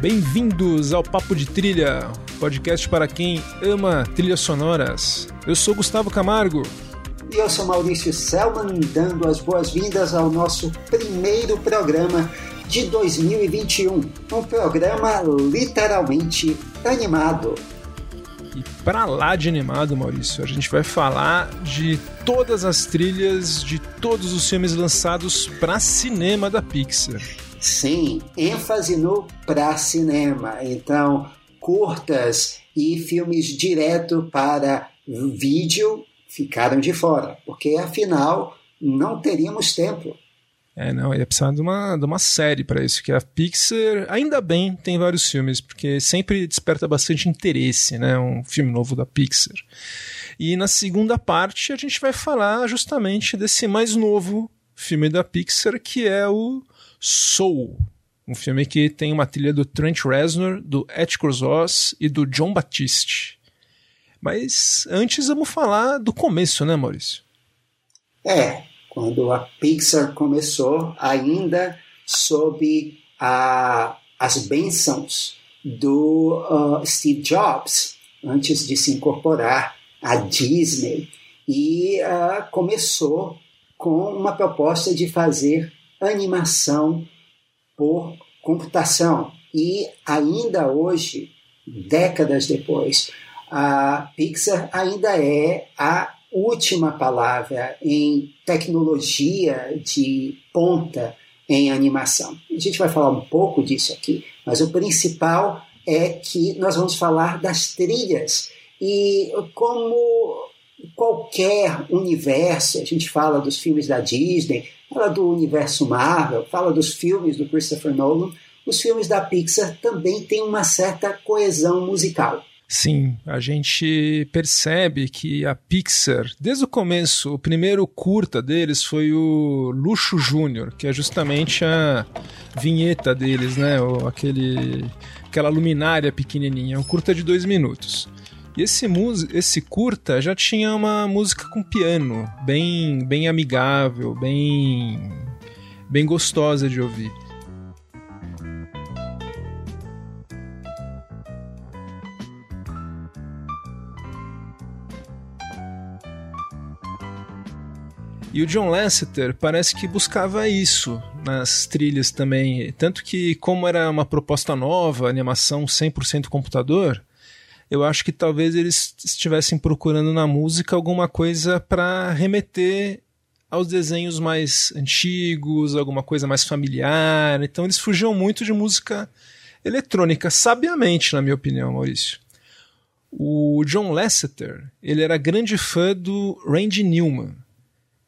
Bem-vindos ao Papo de Trilha, podcast para quem ama trilhas sonoras. Eu sou Gustavo Camargo. E eu sou Maurício Selman, dando as boas-vindas ao nosso primeiro programa de 2021. Um programa literalmente animado. E para lá de animado, Maurício, a gente vai falar de todas as trilhas de todos os filmes lançados para cinema da Pixar. Sim, ênfase no para cinema. Então, curtas e filmes direto para vídeo ficaram de fora, porque afinal não teríamos tempo. É, não, ia precisar de uma, de uma série para isso, que a Pixar, ainda bem, tem vários filmes, porque sempre desperta bastante interesse, né, um filme novo da Pixar. E na segunda parte a gente vai falar justamente desse mais novo filme da Pixar, que é o Soul, um filme que tem uma trilha do Trent Reznor, do Atticus Ross e do John Batiste. Mas antes vamos falar do começo, né, Maurício? É, quando a Pixar começou, ainda sob a, as bênçãos do uh, Steve Jobs, antes de se incorporar à Disney, e uh, começou com uma proposta de fazer animação por computação. E ainda hoje, décadas depois, a Pixar ainda é a última palavra em tecnologia de ponta em animação. A gente vai falar um pouco disso aqui, mas o principal é que nós vamos falar das trilhas e como qualquer universo, a gente fala dos filmes da Disney, fala do universo Marvel, fala dos filmes do Christopher Nolan, os filmes da Pixar também têm uma certa coesão musical. Sim, a gente percebe que a Pixar, desde o começo, o primeiro curta deles foi o Luxo Júnior, que é justamente a vinheta deles, né? O, aquele, aquela luminária pequenininha, um curta de dois minutos. E esse, esse curta já tinha uma música com piano, bem, bem amigável, bem, bem gostosa de ouvir. E o John Lasseter parece que buscava isso nas trilhas também. Tanto que, como era uma proposta nova, animação 100% computador, eu acho que talvez eles estivessem procurando na música alguma coisa para remeter aos desenhos mais antigos, alguma coisa mais familiar. Então eles fugiam muito de música eletrônica, sabiamente, na minha opinião, Maurício. O John Lasseter, ele era grande fã do Randy Newman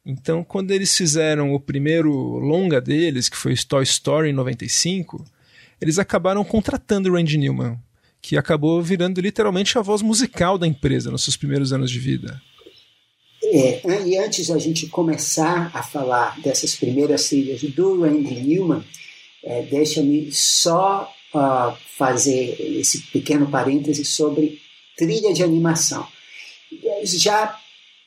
então, quando eles fizeram o primeiro longa deles, que foi Toy Story em 95, eles acabaram contratando o Randy Newman, que acabou virando literalmente a voz musical da empresa nos seus primeiros anos de vida. É, e antes da gente começar a falar dessas primeiras trilhas do Randy Newman, é, deixa-me só uh, fazer esse pequeno parêntese sobre trilha de animação. Já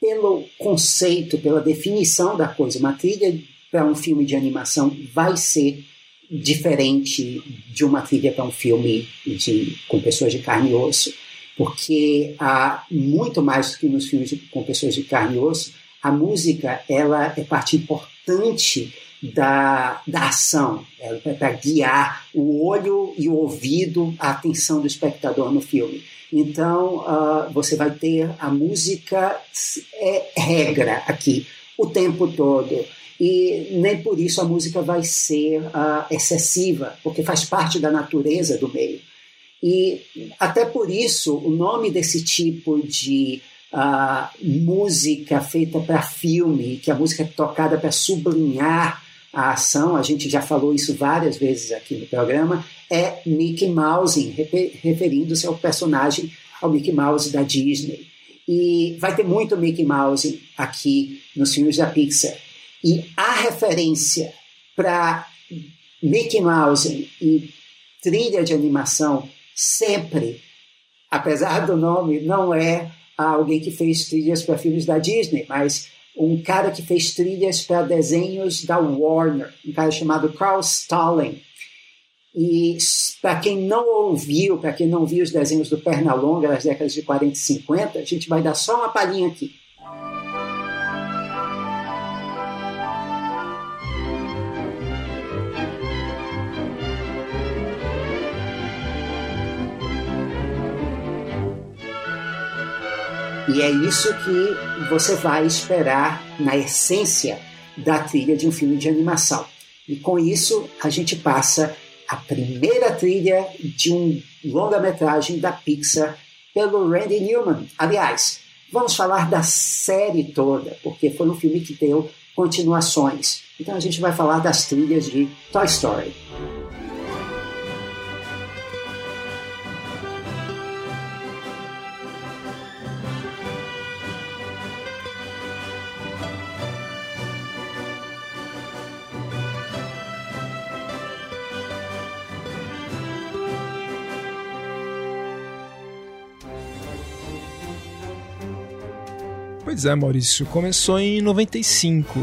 pelo conceito, pela definição da coisa. Uma trilha para um filme de animação vai ser diferente de uma trilha para um filme de, com pessoas de carne e osso, porque há muito mais do que nos filmes de, com pessoas de carne e osso, a música ela é parte importante da, da ação, é para guiar o olho e o ouvido, a atenção do espectador no filme. Então, uh, você vai ter a música é regra aqui o tempo todo. E nem por isso a música vai ser uh, excessiva, porque faz parte da natureza do meio. E até por isso, o nome desse tipo de uh, música feita para filme, que a música é tocada para sublinhar a ação, a gente já falou isso várias vezes aqui no programa, é Mickey Mouse, referindo-se ao personagem, ao Mickey Mouse da Disney. E vai ter muito Mickey Mouse aqui nos filmes da Pixar. E a referência para Mickey Mouse e trilha de animação sempre, apesar do nome, não é alguém que fez trilhas para filmes da Disney, mas um cara que fez trilhas para desenhos da Warner, um cara chamado Carl Stalling. E para quem não ouviu, para quem não viu os desenhos do Pernalonga das décadas de 40 e 50, a gente vai dar só uma palhinha aqui. E é isso que você vai esperar na essência da trilha de um filme de animação. E com isso, a gente passa a primeira trilha de um longa-metragem da Pixar pelo Randy Newman. Aliás, vamos falar da série toda, porque foi um filme que deu continuações. Então a gente vai falar das trilhas de Toy Story. Pois é, Maurício, começou em 95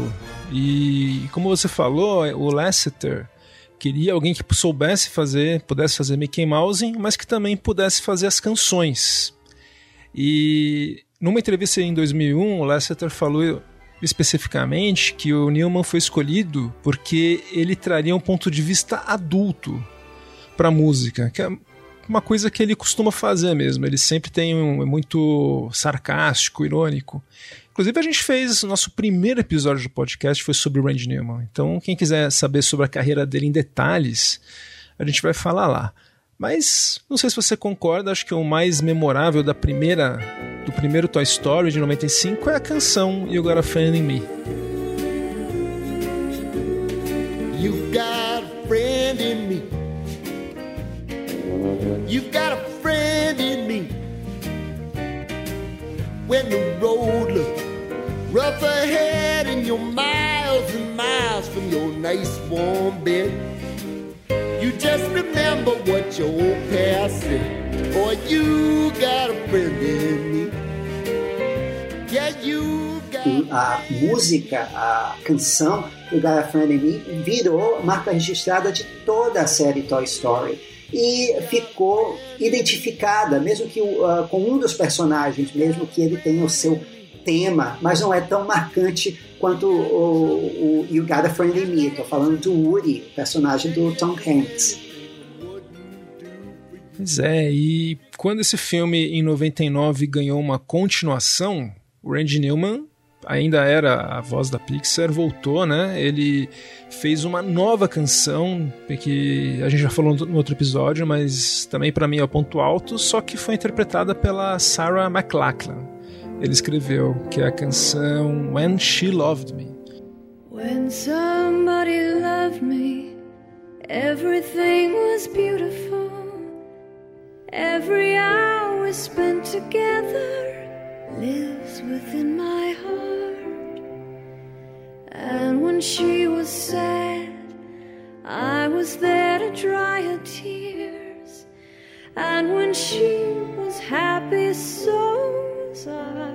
e, como você falou, o Lasseter queria alguém que soubesse fazer, pudesse fazer Mickey Mouse, mas que também pudesse fazer as canções. E numa entrevista em 2001, o Lasseter falou especificamente que o Newman foi escolhido porque ele traria um ponto de vista adulto para a música, que é uma coisa que ele costuma fazer mesmo. Ele sempre tem um é muito sarcástico, irônico. Inclusive a gente fez nosso primeiro episódio do podcast foi sobre o Randy Newman. Então quem quiser saber sobre a carreira dele em detalhes, a gente vai falar lá. Mas não sei se você concorda, acho que o mais memorável da primeira do primeiro Toy Story de 95 é a canção You Got a Friend in Me. You've got a friend in me. When the road looks rough ahead and you're miles and miles from your nice warm bed, you just remember what your old past said. Boy, you got a friend in me. Yeah, you a música, a canção do Got a Friend in Me virou marca registrada de toda a série Toy Story e ficou identificada, mesmo que uh, com um dos personagens, mesmo que ele tenha o seu tema, mas não é tão marcante quanto o, o You Got a Friend in Me. Estou falando do Woody, personagem do Tom Hanks. Pois é, e quando esse filme em 99 ganhou uma continuação, o Randy Newman ainda era a voz da Pixar, voltou, né? Ele fez uma nova canção que a gente já falou no outro episódio, mas também para mim é o ponto alto, só que foi interpretada pela Sarah McLachlan. Ele escreveu que é a canção When She Loved Me. When somebody loved me, everything was beautiful. Every hour spent together lives within my heart. And when she was sad, I was there to dry her tears. And when she was happy, so was I.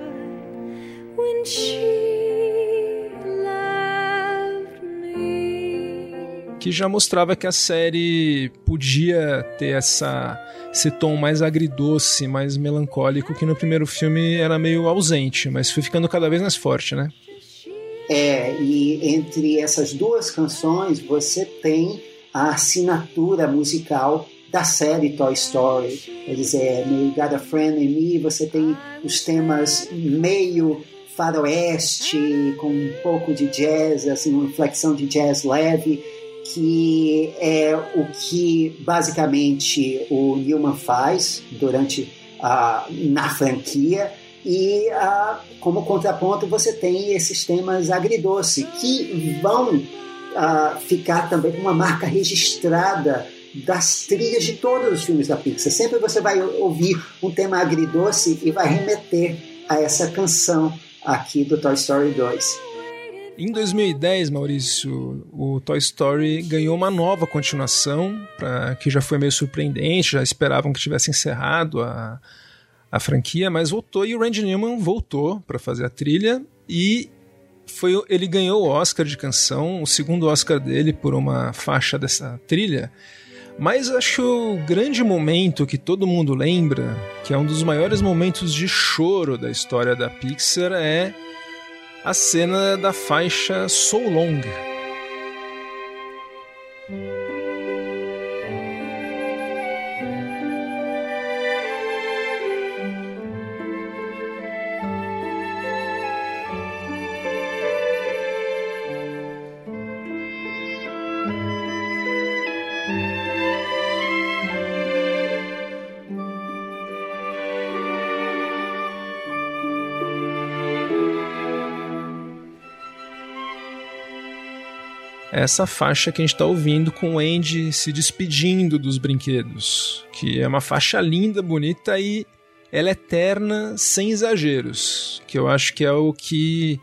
When she Que já mostrava que a série podia ter essa esse tom mais agridoce, mais melancólico, que no primeiro filme era meio ausente, mas foi ficando cada vez mais forte, né? É, e entre essas duas canções você tem a assinatura musical da série Toy Story. Quer dizer, no You Got a Friend in Me você tem os temas meio faroeste, com um pouco de jazz, assim, uma inflexão de jazz leve que é o que basicamente o Newman faz durante a na franquia e como contraponto você tem esses temas agridoce que vão ficar também com uma marca registrada das trilhas de todos os filmes da Pixar. Sempre você vai ouvir um tema agridoce e vai remeter a essa canção aqui do Toy Story 2. Em 2010, Maurício, o Toy Story ganhou uma nova continuação, pra, que já foi meio surpreendente, já esperavam que tivesse encerrado a, a franquia, mas voltou e o Randy Newman voltou para fazer a trilha e foi ele ganhou o Oscar de canção, o segundo Oscar dele por uma faixa dessa trilha. Mas acho o grande momento que todo mundo lembra, que é um dos maiores momentos de choro da história da Pixar, é a cena da faixa So Long. Essa faixa que a gente está ouvindo com o Andy se despedindo dos brinquedos, que é uma faixa linda, bonita e ela é eterna sem exageros, que eu acho que é o que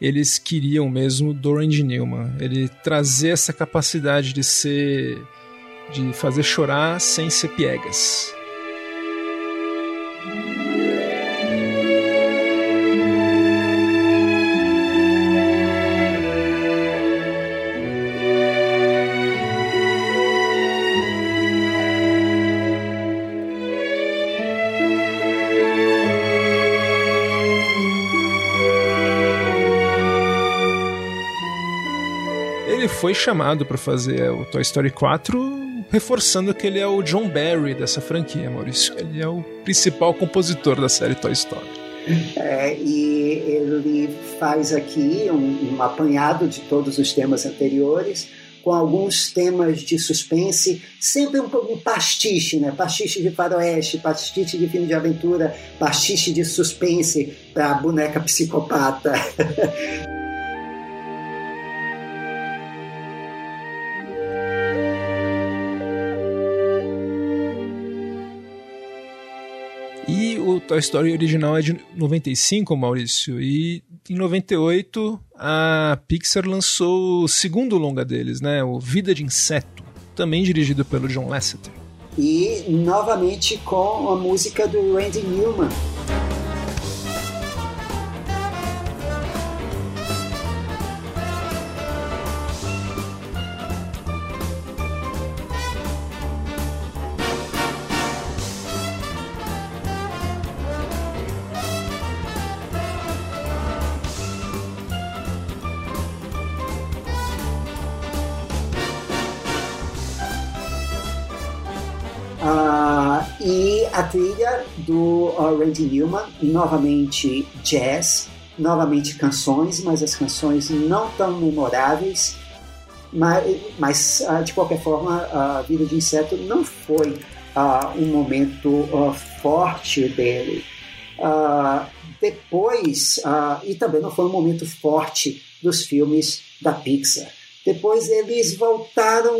eles queriam mesmo do Randy Newman, ele trazer essa capacidade de ser de fazer chorar sem ser piegas. Foi chamado para fazer o Toy Story 4, reforçando que ele é o John Barry dessa franquia, Maurício. Ele é o principal compositor da série Toy Story. É, e ele faz aqui um, um apanhado de todos os temas anteriores, com alguns temas de suspense, sempre um, um pastiche, né? Pastiche de faroeste, pastiche de filme de aventura, pastiche de suspense para boneca psicopata. Toy Story original é de 95, Maurício, e em 98 a Pixar lançou o segundo longa deles, né, o Vida de Inseto, também dirigido pelo John Lasseter. E novamente com a música do Randy Newman. Randy Newman, novamente jazz, novamente canções, mas as canções não tão memoráveis. Mas, mas uh, de qualquer forma, a Vida de Inseto não foi uh, um momento uh, forte dele. Uh, depois, e também não foi um momento forte dos filmes da Pixar. Depois eles voltaram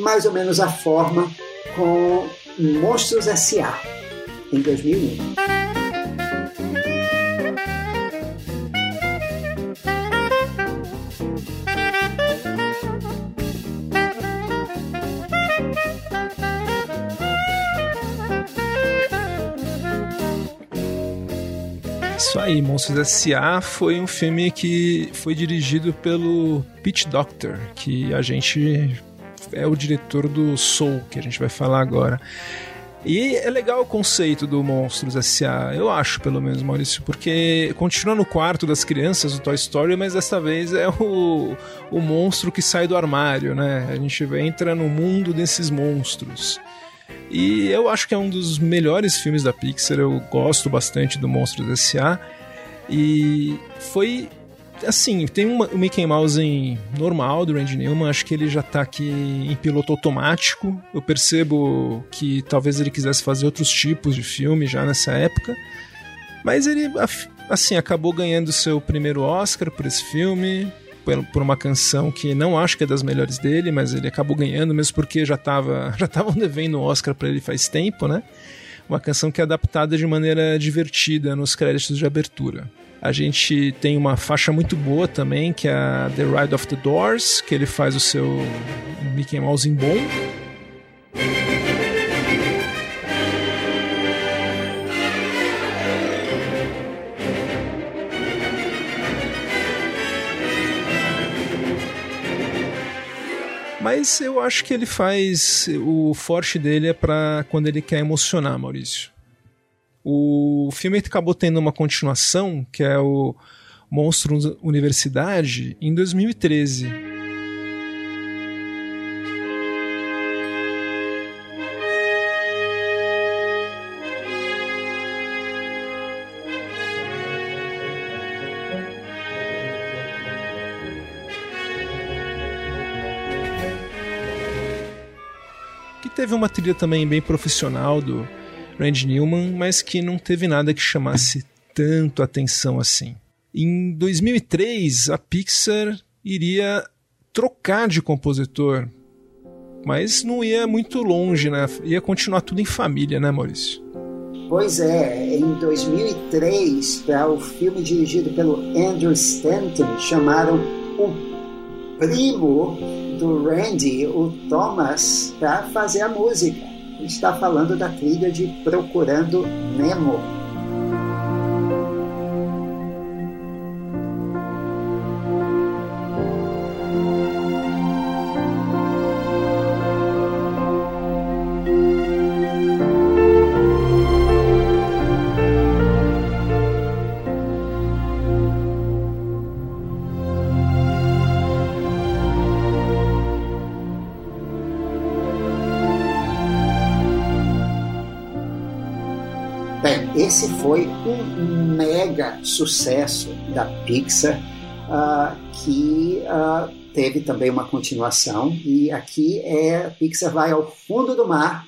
mais ou menos à forma com Monstros S.A. em 2001. Isso aí, Monstros S.A. foi um filme que foi dirigido pelo Pete Doctor, que a gente é o diretor do Soul, que a gente vai falar agora. E é legal o conceito do Monstros S.A., eu acho, pelo menos, Maurício, porque continua no quarto das crianças do Toy Story, mas dessa vez é o, o monstro que sai do armário, né? A gente entra no mundo desses monstros. E eu acho que é um dos melhores filmes da Pixar, eu gosto bastante do Monstros S.A. E foi assim, tem uma, o Mickey Mouse em normal do Randy Newman, acho que ele já tá aqui em piloto automático. Eu percebo que talvez ele quisesse fazer outros tipos de filme já nessa época. Mas ele, assim, acabou ganhando seu primeiro Oscar por esse filme, por uma canção que não acho que é das melhores dele, mas ele acabou ganhando mesmo porque já tava já estavam devendo o Oscar para ele faz tempo, né? uma canção que é adaptada de maneira divertida nos créditos de abertura. A gente tem uma faixa muito boa também, que é a The Ride of the Doors, que ele faz o seu Mickey Mouse em bom. Mas eu acho que ele faz. O forte dele é para quando ele quer emocionar, Maurício. O filme acabou tendo uma continuação, que é o Monstro Universidade, em 2013. teve uma trilha também bem profissional do Randy Newman, mas que não teve nada que chamasse tanto atenção assim. Em 2003, a Pixar iria trocar de compositor, mas não ia muito longe, né? Ia continuar tudo em família, né, Maurício? Pois é, em 2003, para o filme dirigido pelo Andrew Stanton, chamaram o primo do Randy, o Thomas, para fazer a música. Está falando da trilha de Procurando Nemo. Foi um mega sucesso da Pixar, uh, que uh, teve também uma continuação. E aqui é a Pixar vai ao fundo do mar.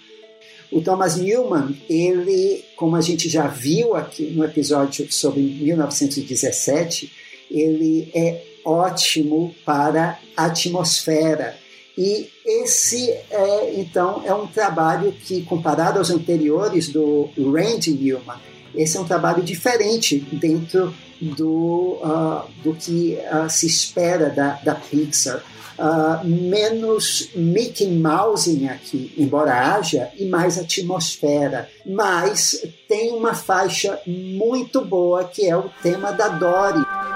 O Thomas Newman, ele, como a gente já viu aqui no episódio sobre 1917, ele é ótimo para atmosfera e esse, é, então, é um trabalho que, comparado aos anteriores do Randy Newman, esse é um trabalho diferente dentro do, uh, do que uh, se espera da, da Pixar. Uh, menos Mickey Mouse aqui, embora haja, e mais atmosfera. Mas tem uma faixa muito boa que é o tema da Dory.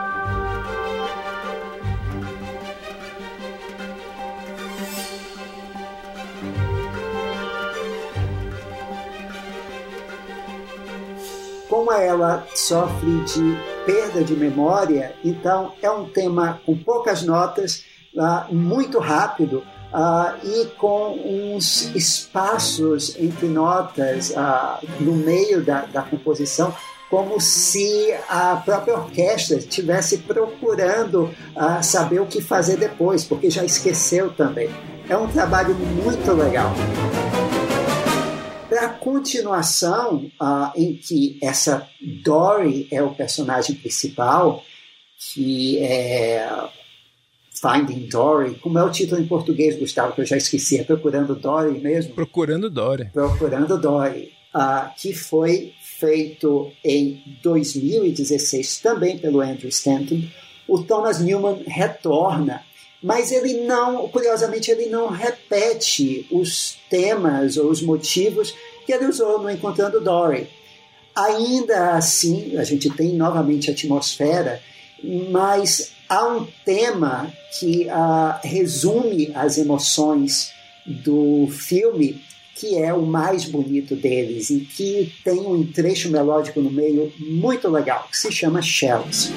Como ela sofre de perda de memória, então é um tema com poucas notas, uh, muito rápido uh, e com uns espaços entre notas uh, no meio da, da composição como se a própria orquestra estivesse procurando uh, saber o que fazer depois, porque já esqueceu também. É um trabalho muito legal. Para a continuação, uh, em que essa Dory é o personagem principal, que é Finding Dory, como é o título em português, Gustavo, que eu já esqueci, é Procurando Dory mesmo? Procurando Dory. Procurando Dory, uh, que foi feito em 2016 também pelo Andrew Stanton. O Thomas Newman retorna mas ele não, curiosamente, ele não repete os temas ou os motivos que ele usou no Encontrando Dory. Ainda assim, a gente tem novamente a atmosfera, mas há um tema que uh, resume as emoções do filme, que é o mais bonito deles e que tem um trecho melódico no meio muito legal, que se chama Shells.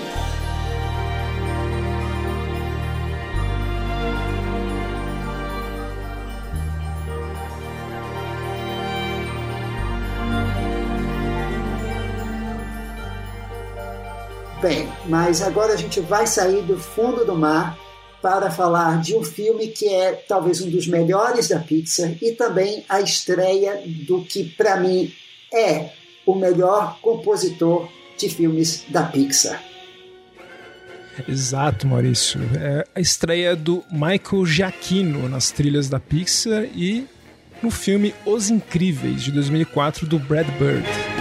Bem, mas agora a gente vai sair do fundo do mar para falar de um filme que é talvez um dos melhores da Pixar e também a estreia do que para mim é o melhor compositor de filmes da Pixar. Exato, Maurício. É a estreia do Michael Giacchino nas trilhas da Pixar e no filme Os Incríveis, de 2004, do Brad Bird.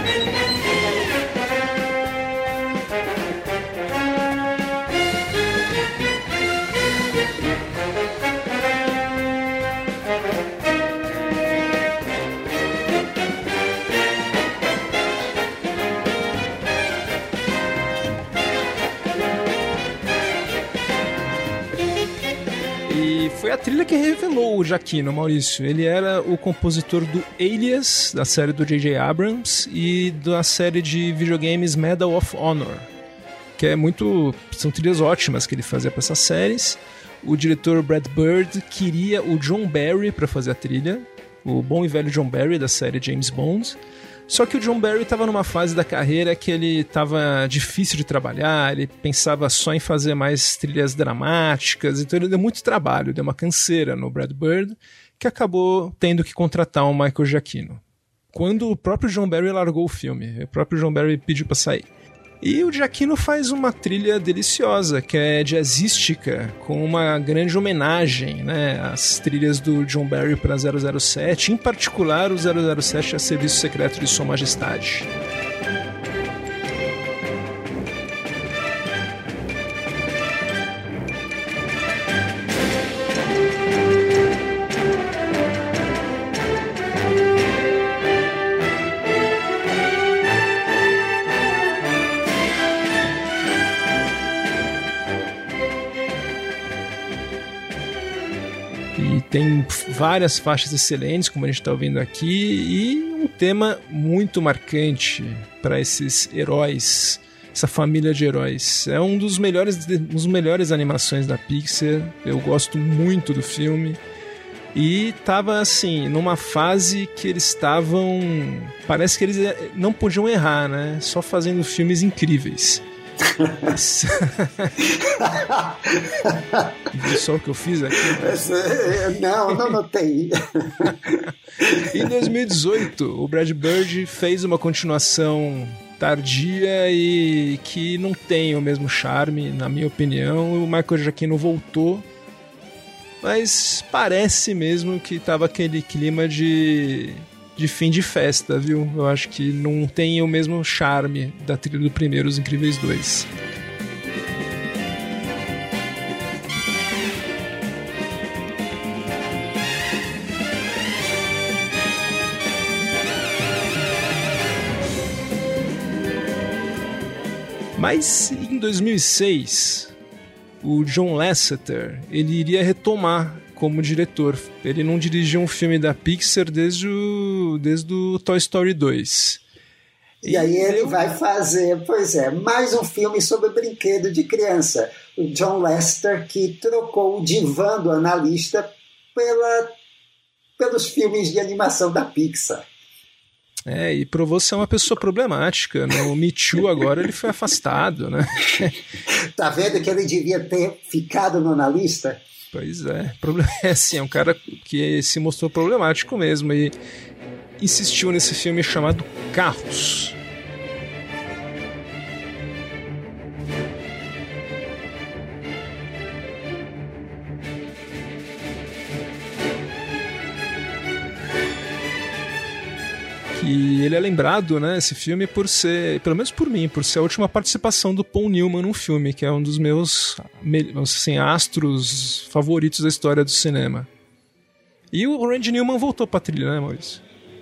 Trilha que revelou o Jaquino, Maurício. Ele era o compositor do Alias, da série do J.J. Abrams, e da série de videogames Medal of Honor, que é muito. são trilhas ótimas que ele fazia para essas séries. O diretor Brad Bird queria o John Barry para fazer a trilha, o bom e velho John Barry da série James Bond. Só que o John Barry estava numa fase da carreira que ele estava difícil de trabalhar, ele pensava só em fazer mais trilhas dramáticas, então ele deu muito trabalho, deu uma canseira no Brad Bird, que acabou tendo que contratar o Michael Giacchino. Quando o próprio John Barry largou o filme, o próprio John Barry pediu para sair. E o Giacchino faz uma trilha deliciosa, que é jazzística, com uma grande homenagem né, às trilhas do John Barry para 007, em particular o 007 a Serviço Secreto de Sua Majestade. Tem várias faixas excelentes, como a gente está ouvindo aqui, e um tema muito marcante para esses heróis, essa família de heróis. É um dos melhores, dos melhores animações da Pixar. Eu gosto muito do filme. E tava assim, numa fase que eles estavam. Parece que eles eh, não podiam errar, né? Só fazendo filmes incríveis. Só o que eu fiz aqui? Não, não notei. em 2018, o Brad Bird fez uma continuação tardia e que não tem o mesmo charme, na minha opinião. O Michael Giacchino voltou, mas parece mesmo que tava aquele clima de de fim de festa, viu? Eu acho que não tem o mesmo charme da trilha do primeiro Os Incríveis 2. Mas em 2006, o John Lasseter ele iria retomar como diretor. Ele não dirigiu um filme da Pixar desde o, desde o Toy Story 2. E, e aí ele eu... vai fazer, pois é, mais um filme sobre brinquedo de criança. O John Lester, que trocou o divã do analista pela, pelos filmes de animação da Pixar. É, e provou ser uma pessoa problemática. Né? Me Too agora ele foi afastado, né? tá vendo que ele devia ter ficado no analista? Pois é, é assim, é um cara que se mostrou problemático mesmo e insistiu nesse filme chamado Carros. Que ele é lembrado, né, esse filme, por ser, pelo menos por mim, por ser a última participação do Paul Newman num filme, que é um dos meus assim, astros favoritos da história do cinema. E o Randy Newman voltou pra trilha, né, Maurício?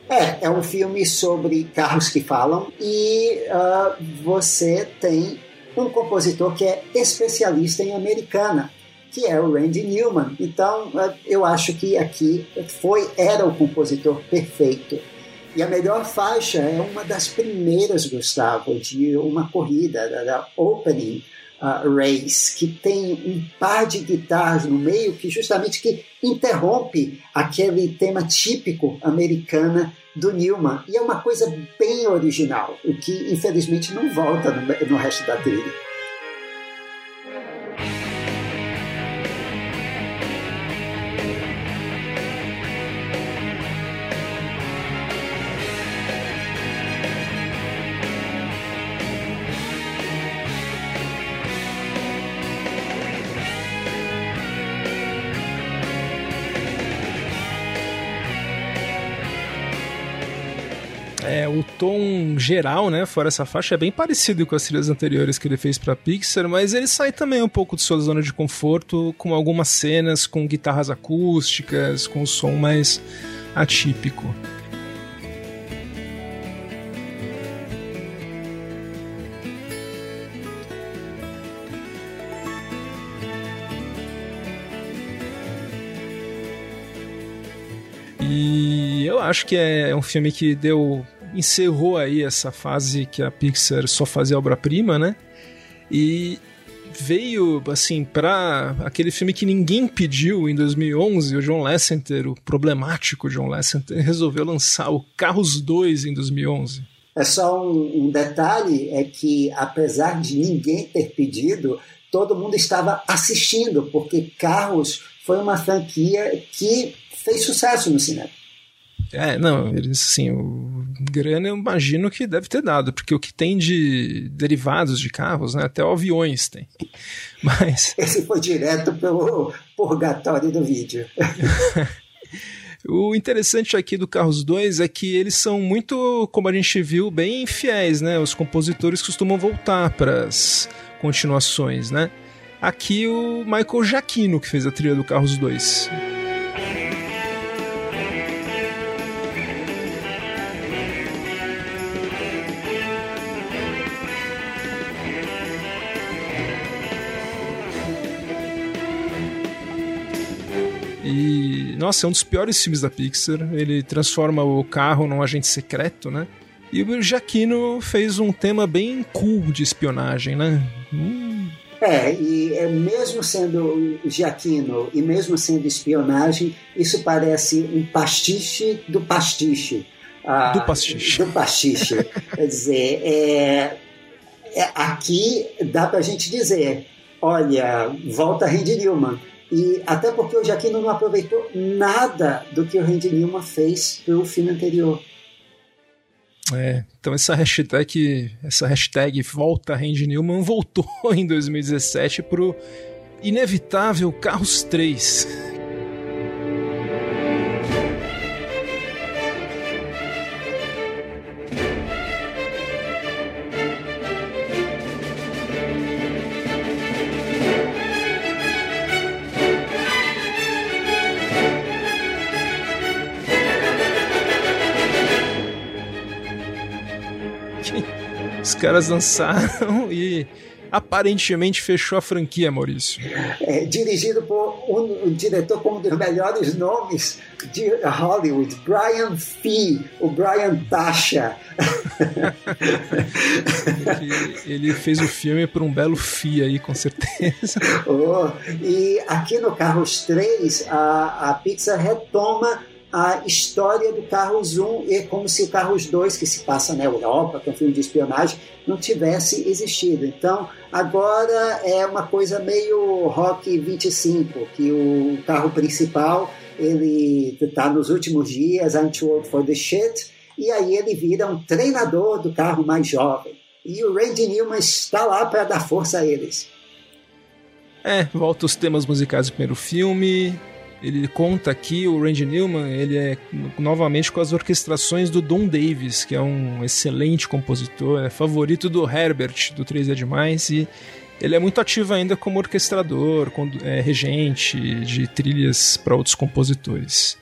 É, é um filme sobre carros que falam e uh, você tem um compositor que é especialista em americana, que é o Randy Newman. Então, uh, eu acho que aqui foi era o compositor perfeito e a melhor faixa é uma das primeiras, Gustavo, de uma corrida, da, da Opening uh, Race, que tem um par de guitarras no meio que justamente que interrompe aquele tema típico americana do Newman. E é uma coisa bem original, o que infelizmente não volta no, no resto da trilha. Tom geral, né, fora essa faixa, é bem parecido com as trilhas anteriores que ele fez para Pixar, mas ele sai também um pouco de sua zona de conforto, com algumas cenas com guitarras acústicas, com o som mais atípico. E eu acho que é um filme que deu. Encerrou aí essa fase que a Pixar só fazia obra-prima, né? E veio, assim, pra aquele filme que ninguém pediu em 2011, o John Lasseter, o problemático John Lasseter, resolveu lançar o Carros 2 em 2011. É só um, um detalhe, é que apesar de ninguém ter pedido, todo mundo estava assistindo, porque Carros foi uma franquia que fez sucesso no cinema. É, não, eles, assim, o grana eu imagino que deve ter dado, porque o que tem de derivados de carros, né, até aviões tem. Mas... Esse foi direto pelo purgatório do vídeo. O interessante aqui do Carros 2 é que eles são muito, como a gente viu, bem fiéis, né? Os compositores costumam voltar para as continuações, né? Aqui o Michael Giacchino que fez a trilha do Carros 2. Nossa, é um dos piores filmes da Pixar. Ele transforma o carro num agente secreto, né? E o Jaquino fez um tema bem cool de espionagem, né? Hum. É, e é, mesmo sendo Giaquino e mesmo sendo espionagem, isso parece um pastiche do pastiche. Ah, do pastiche. Do pastiche. Quer dizer, é, é, aqui dá pra gente dizer, olha, volta Randy Newman e até porque o Jaquino não aproveitou nada do que o Randy Newman fez pelo filme anterior. É, então essa hashtag, essa hashtag volta Randy Newman voltou em 2017 pro inevitável Carros 3. Caras lançaram e aparentemente fechou a franquia, Maurício. É, dirigido por um, um, diretor com um dos melhores nomes de Hollywood, Brian Fee, o Brian Tasha. ele, fez o filme por um belo FII aí, com certeza. Oh, e aqui no Carros 3, a, a Pixar retoma a história do Carros 1 e como se Carros 2, que se passa na Europa, que é um filme de espionagem, não tivesse existido. Então, agora é uma coisa meio Rock 25, que o carro principal ele está nos últimos dias, I'm for the shit, e aí ele vira um treinador do carro mais jovem. E o Randy Newman está lá para dar força a eles. É, volta os temas musicais do primeiro filme, ele conta aqui, o Randy Newman, ele é novamente com as orquestrações do Don Davis, que é um excelente compositor, é favorito do Herbert, do 3 é Demais, e ele é muito ativo ainda como orquestrador, é, regente de trilhas para outros compositores.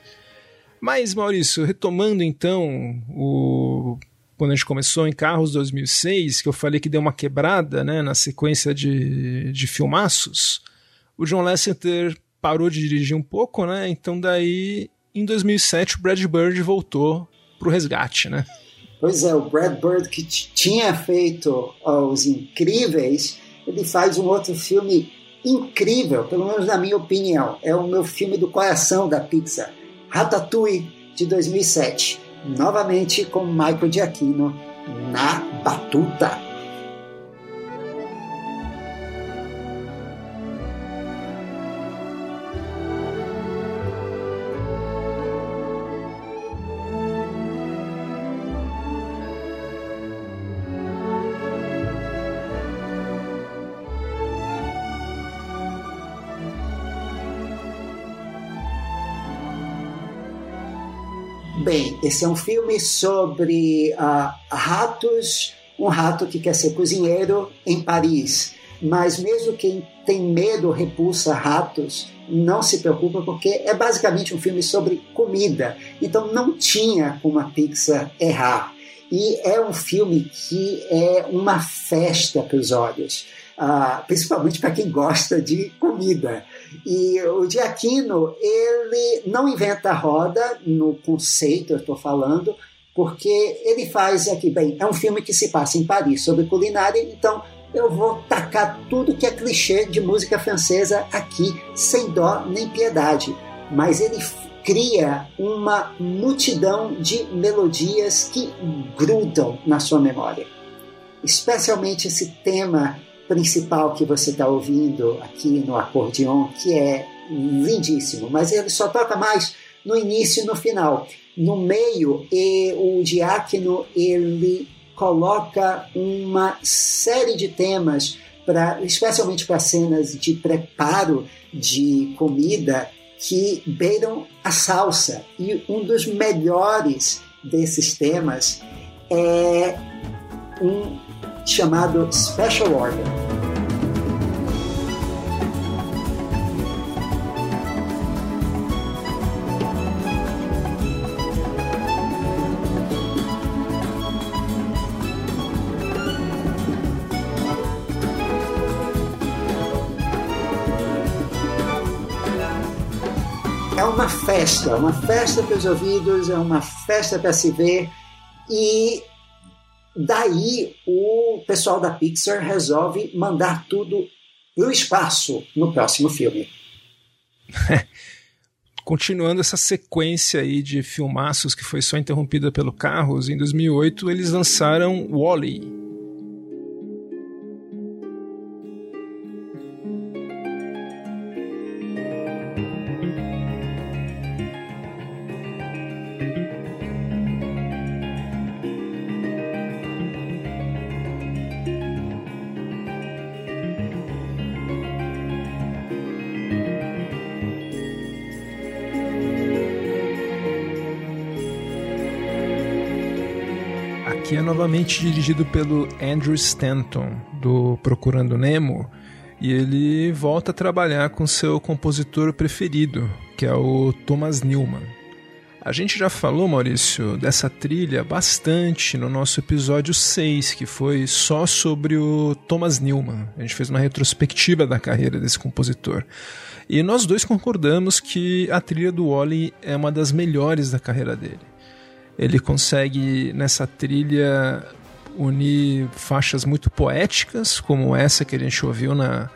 Mas, Maurício, retomando então o quando a gente começou em Carros 2006, que eu falei que deu uma quebrada né, na sequência de, de filmaços, o John Lasseter parou de dirigir um pouco, né? Então daí, em 2007, o Brad Bird voltou pro resgate, né? Pois é, o Brad Bird que tinha feito Os Incríveis, ele faz um outro filme incrível, pelo menos na minha opinião. É o meu filme do coração da Pixar, Ratatouille, de 2007. Novamente com Michael Giacchino na batuta. Esse é um filme sobre uh, ratos, um rato que quer ser cozinheiro em Paris. Mas mesmo quem tem medo, repulsa ratos, não se preocupa porque é basicamente um filme sobre comida. Então não tinha como a Pixar errar. E é um filme que é uma festa para os olhos, uh, principalmente para quem gosta de comida. E o Giacchino, ele não inventa a roda no conceito, eu estou falando, porque ele faz aqui, bem, é um filme que se passa em Paris sobre culinária, então eu vou tacar tudo que é clichê de música francesa aqui, sem dó nem piedade. Mas ele cria uma multidão de melodias que grudam na sua memória. Especialmente esse tema principal que você está ouvindo aqui no acordeon, que é lindíssimo, mas ele só toca mais no início e no final. No meio, e o diácono ele coloca uma série de temas para, especialmente para cenas de preparo de comida que beiram a salsa. E um dos melhores desses temas é um chamado Special Order. uma festa, uma festa para os ouvidos, é uma festa para se ver. E daí o pessoal da Pixar resolve mandar tudo para o espaço no próximo filme. Continuando essa sequência aí de filmaços que foi só interrompida pelo Carros, em 2008 eles lançaram Wally, dirigido pelo Andrew Stanton, do Procurando Nemo, e ele volta a trabalhar com seu compositor preferido, que é o Thomas Newman. A gente já falou, Maurício, dessa trilha bastante no nosso episódio 6, que foi só sobre o Thomas Newman. A gente fez uma retrospectiva da carreira desse compositor. E nós dois concordamos que a trilha do Wally é uma das melhores da carreira dele. Ele consegue nessa trilha unir faixas muito poéticas, como essa que a gente ouviu na,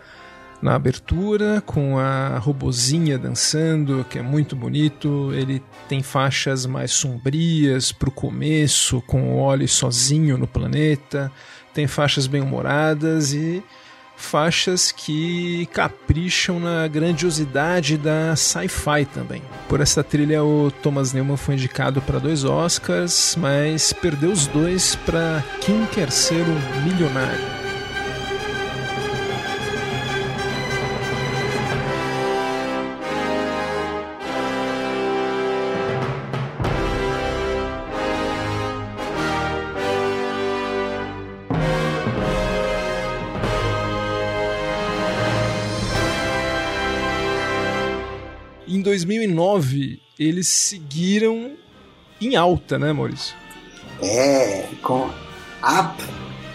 na abertura, com a robozinha dançando, que é muito bonito. Ele tem faixas mais sombrias para o começo, com o Oli sozinho no planeta. Tem faixas bem humoradas e faixas que capricham na grandiosidade da sci-fi também. Por essa trilha, o Thomas Newman foi indicado para dois Oscars, mas perdeu os dois para Quem Quer Ser um Milionário. 2009 eles seguiram em alta, né, Maurício? É, com Up,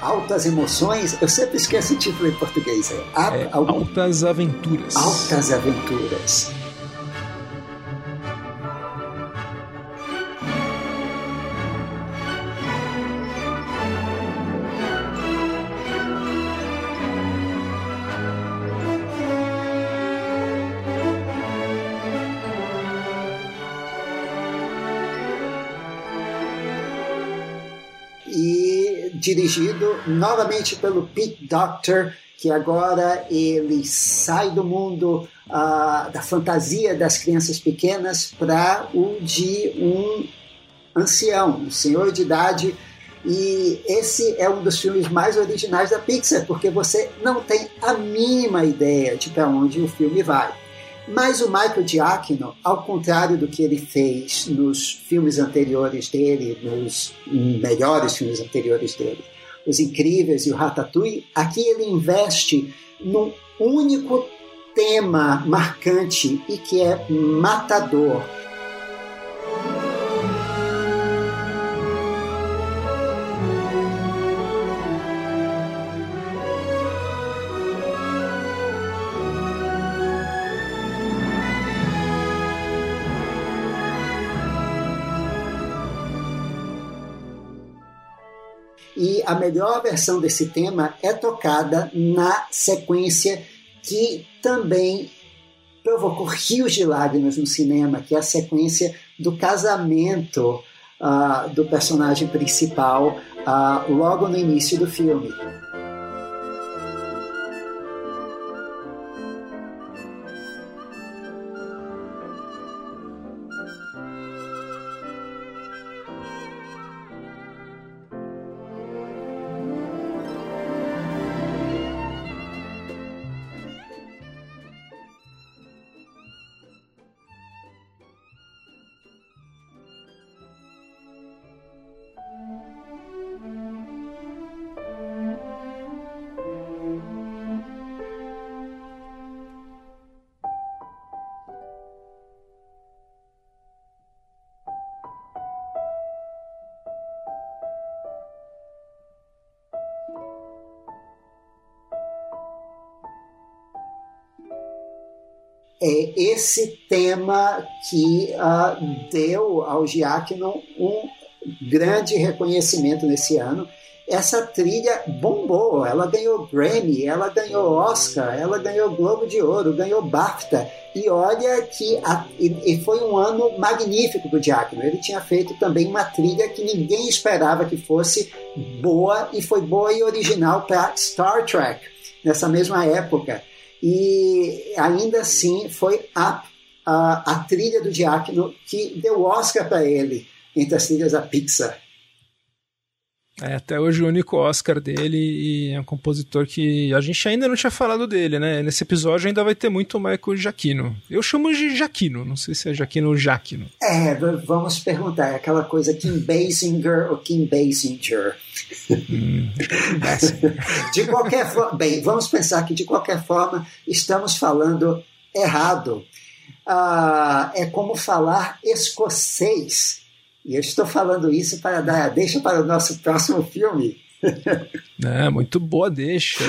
Altas Emoções, eu sempre esqueço o título em português. É, Up, é, Altas Aventuras. Altas Aventuras. Dirigido novamente pelo Pete Doctor, que agora ele sai do mundo uh, da fantasia das crianças pequenas para o de um ancião, um senhor de idade. E esse é um dos filmes mais originais da Pixar, porque você não tem a mínima ideia de para onde o filme vai. Mas o Michael Giacchino, ao contrário do que ele fez nos filmes anteriores dele, nos melhores filmes anteriores dele, Os Incríveis e o Ratatouille, aqui ele investe num único tema marcante e que é matador a melhor versão desse tema é tocada na sequência que também provocou rios de lágrimas no cinema, que é a sequência do casamento uh, do personagem principal uh, logo no início do filme. Esse tema que uh, deu ao Giacchino um grande reconhecimento nesse ano. Essa trilha bombou, ela ganhou Grammy, ela ganhou Oscar, ela ganhou Globo de Ouro, ganhou BAFTA. E olha que a, e, e foi um ano magnífico do Giacchino. Ele tinha feito também uma trilha que ninguém esperava que fosse boa e foi boa e original para Star Trek nessa mesma época e ainda assim foi a, a, a trilha do Diácono que deu Oscar para ele entre as trilhas da Pixar. É, até hoje o único Oscar dele e é um compositor que a gente ainda não tinha falado dele, né? Nesse episódio ainda vai ter muito Michael Jaquino. Eu chamo de Jaquino, não sei se é Jaquino ou Jaquino. É, vamos perguntar, é aquela coisa Kim Basinger ou Kim Basinger? Hum, de qualquer forma, bem, vamos pensar que de qualquer forma estamos falando errado. Ah, é como falar escocês e eu estou falando isso para dar deixa para o nosso próximo filme. É, muito boa deixa.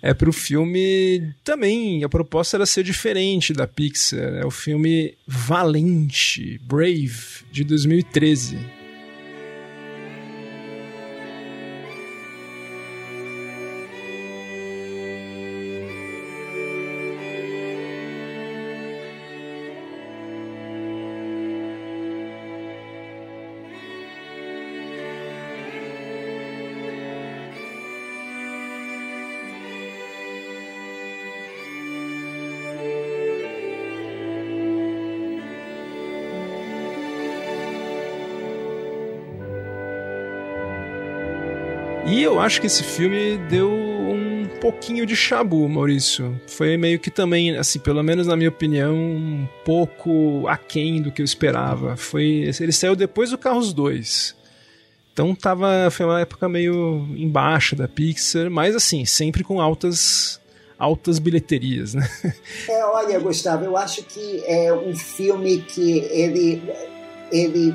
É para o filme também. A proposta era ser diferente da Pixar. É o filme Valente, Brave, de 2013. Eu acho que esse filme deu um pouquinho de chabu, Maurício. Foi meio que também, assim, pelo menos na minha opinião, um pouco aquém do que eu esperava. Foi, ele saiu depois do Carros 2. Então tava, foi uma época meio embaixo da Pixar, mas assim, sempre com altas altas bilheterias, né? É, olha, Gustavo, eu acho que é um filme que ele ele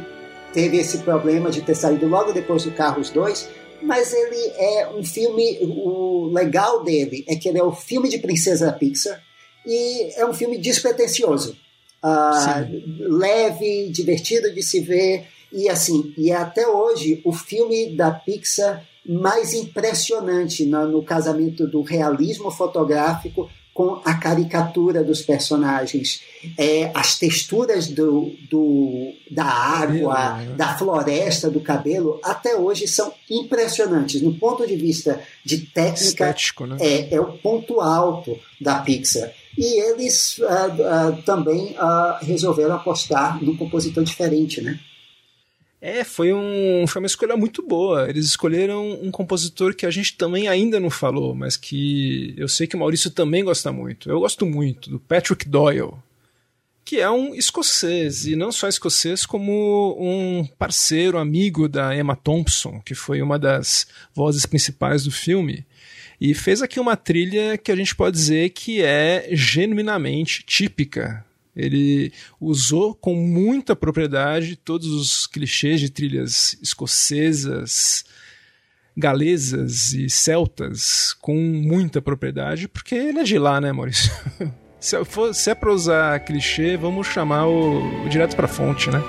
teve esse problema de ter saído logo depois do Carros 2, mas ele é um filme. O legal dele é que ele é o filme de princesa da Pixar e é um filme despretensioso. Uh, leve, divertido de se ver e assim, e é até hoje o filme da Pixar mais impressionante no, no casamento do realismo fotográfico com a caricatura dos personagens, é, as texturas do, do, da água, né? da floresta, do cabelo, até hoje são impressionantes. No ponto de vista de técnica, né? é, é o ponto alto da Pixar. E eles uh, uh, também uh, resolveram apostar num compositor diferente, né? É, foi, um, foi uma escolha muito boa. Eles escolheram um compositor que a gente também ainda não falou, mas que eu sei que o Maurício também gosta muito. Eu gosto muito, do Patrick Doyle, que é um escocês, e não só escocês, como um parceiro, amigo da Emma Thompson, que foi uma das vozes principais do filme. E fez aqui uma trilha que a gente pode dizer que é genuinamente típica ele usou com muita propriedade todos os clichês de trilhas escocesas, galesas e celtas com muita propriedade, porque ele é de lá, né, Maurício? se, for, se é para usar clichê, vamos chamar o, o direto para fonte, né?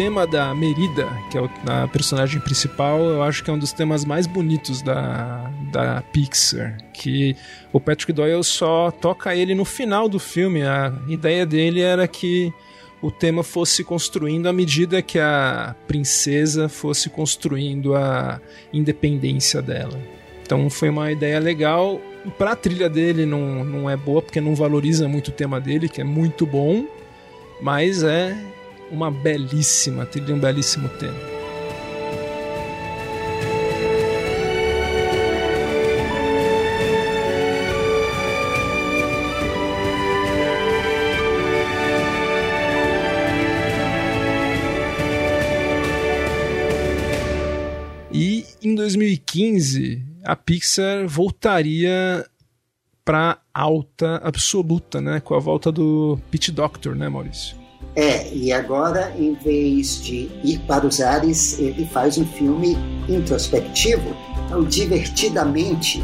Tema da Merida, que é a personagem principal, eu acho que é um dos temas mais bonitos da, da Pixar. Que o Patrick Doyle só toca ele no final do filme. A ideia dele era que o tema fosse construindo à medida que a princesa fosse construindo a independência dela. Então foi uma ideia legal. Para a trilha dele não, não é boa, porque não valoriza muito o tema dele, que é muito bom, mas é uma belíssima trilha, um belíssimo tema. E em 2015, a Pixar voltaria para alta absoluta, né, com a volta do Pit Doctor, né, Maurício? É, e agora, em vez de ir para os ares, ele faz um filme introspectivo, então, divertidamente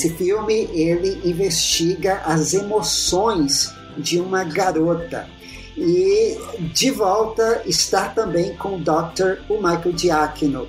Nesse filme, ele investiga as emoções de uma garota. E de volta está também com o Dr. o Michael Giacchino.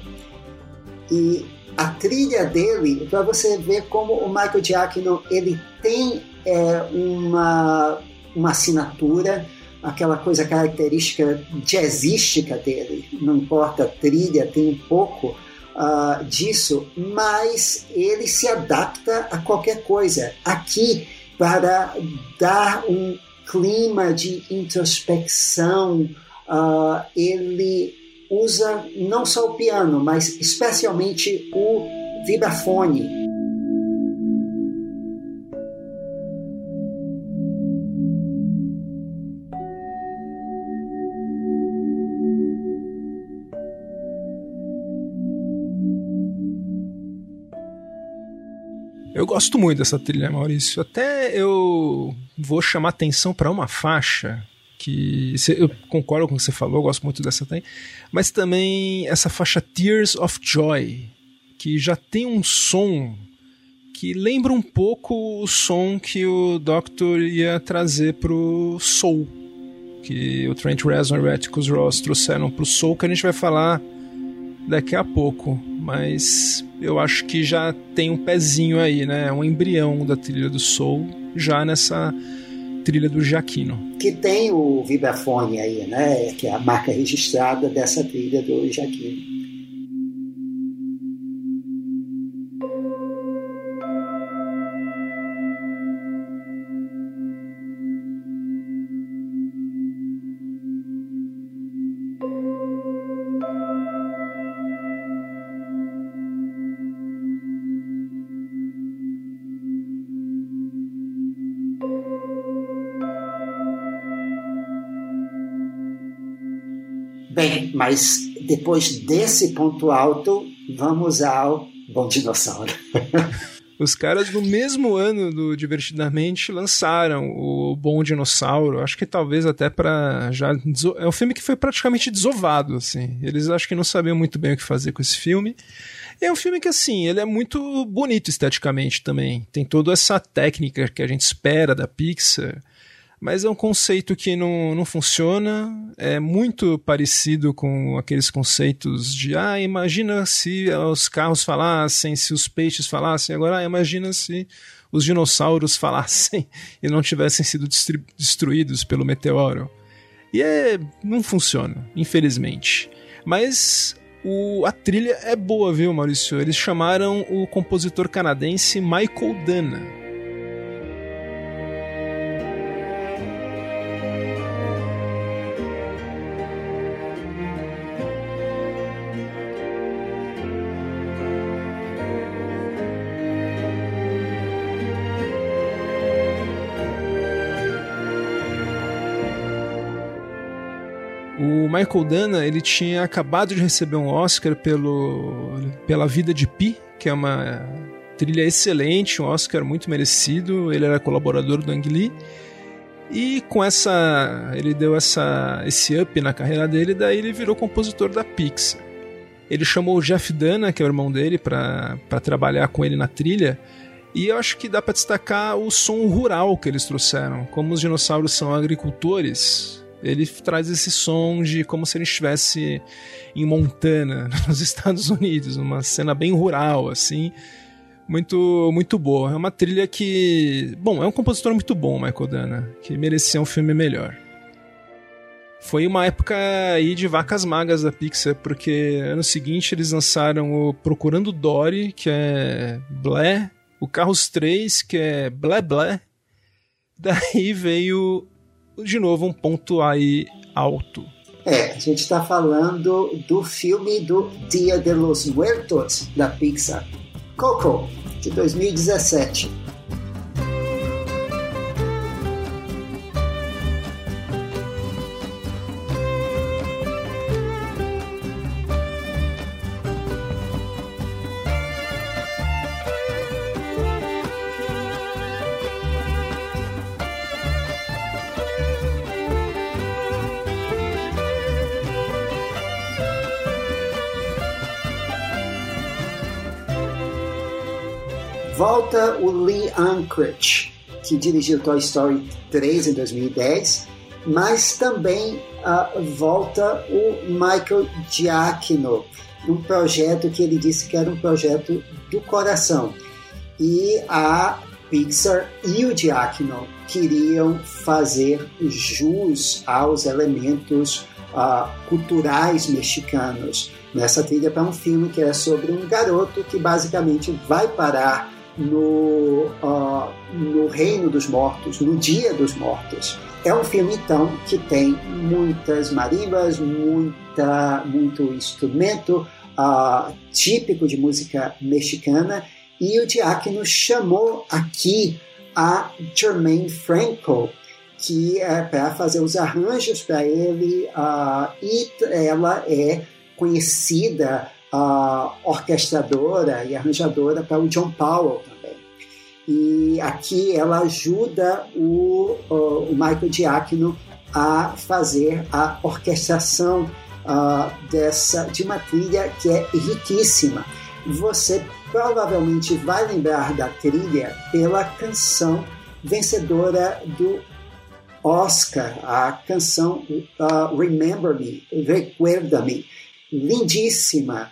E a trilha dele, para você ver como o Michael Giacchino ele tem é, uma, uma assinatura, aquela coisa característica jazzística dele. Não importa a trilha, tem um pouco uh, disso, mas ele se adapta a qualquer coisa. Aqui, para dar um clima de introspecção, uh, ele usa não só o piano, mas especialmente o vibrafone. Eu gosto muito dessa trilha, Maurício. Até eu vou chamar atenção para uma faixa que eu concordo com o que você falou, gosto muito dessa também, mas também essa faixa Tears of Joy, que já tem um som que lembra um pouco o som que o Doctor ia trazer pro Soul, que o Trent Reznor e o Atticus Ross trouxeram pro Soul, que a gente vai falar daqui a pouco, mas eu acho que já tem um pezinho aí, né? Um embrião da trilha do Soul já nessa trilha do Jaquino. Que tem o vibrafone aí, né? Que é a marca registrada dessa trilha do Jaquino. Mas depois desse ponto alto, vamos ao Bom Dinossauro. Os caras no mesmo ano do Divertidamente lançaram o Bom Dinossauro, acho que talvez até para já é um filme que foi praticamente desovado assim. Eles acho que não sabiam muito bem o que fazer com esse filme. É um filme que assim, ele é muito bonito esteticamente também. Tem toda essa técnica que a gente espera da Pixar mas é um conceito que não, não funciona, é muito parecido com aqueles conceitos de, ah, imagina se os carros falassem, se os peixes falassem, agora ah, imagina se os dinossauros falassem e não tivessem sido destruídos pelo meteoro. E é, não funciona, infelizmente. Mas o, a trilha é boa, viu, Maurício? Eles chamaram o compositor canadense Michael Dana Michael Dana ele tinha acabado de receber um Oscar pelo, pela Vida de Pi, que é uma trilha excelente, um Oscar muito merecido. Ele era colaborador do Ang Lee. E com essa. Ele deu essa, esse up na carreira dele, daí ele virou compositor da Pixar. Ele chamou o Jeff Dana, que é o irmão dele, para trabalhar com ele na trilha. E eu acho que dá para destacar o som rural que eles trouxeram. Como os dinossauros são agricultores, ele traz esse som de como se ele estivesse em Montana, nos Estados Unidos, uma cena bem rural, assim. Muito, muito boa. É uma trilha que. Bom, é um compositor muito bom, Michael Dana, que merecia um filme melhor. Foi uma época aí de vacas magras da Pixar, porque ano seguinte eles lançaram o Procurando Dory, que é Blé, o Carros 3, que é Blé Blé. Daí veio de novo, um ponto aí alto. É, a gente está falando do filme do Dia de los Muertos da Pixar, Coco, de 2017. Unkrich, que dirigiu Toy Story 3 em 2010, mas também uh, volta o Michael Giacchino, um projeto que ele disse que era um projeto do coração. E a Pixar e o Giacchino queriam fazer jus aos elementos uh, culturais mexicanos nessa trilha para um filme que é sobre um garoto que basicamente vai parar no, uh, no Reino dos Mortos, no Dia dos Mortos. É um filme, então, que tem muitas marimbas, muita, muito instrumento uh, típico de música mexicana, e o Diácono chamou aqui a Jermaine Franco, que é para fazer os arranjos para ele, uh, e ela é conhecida uh, orquestradora e arranjadora para o John Powell. E aqui ela ajuda o, o Michael Giacchino a fazer a orquestração uh, dessa de uma trilha que é riquíssima. Você provavelmente vai lembrar da trilha pela canção vencedora do Oscar, a canção uh, Remember Me, Recuerda-me, lindíssima,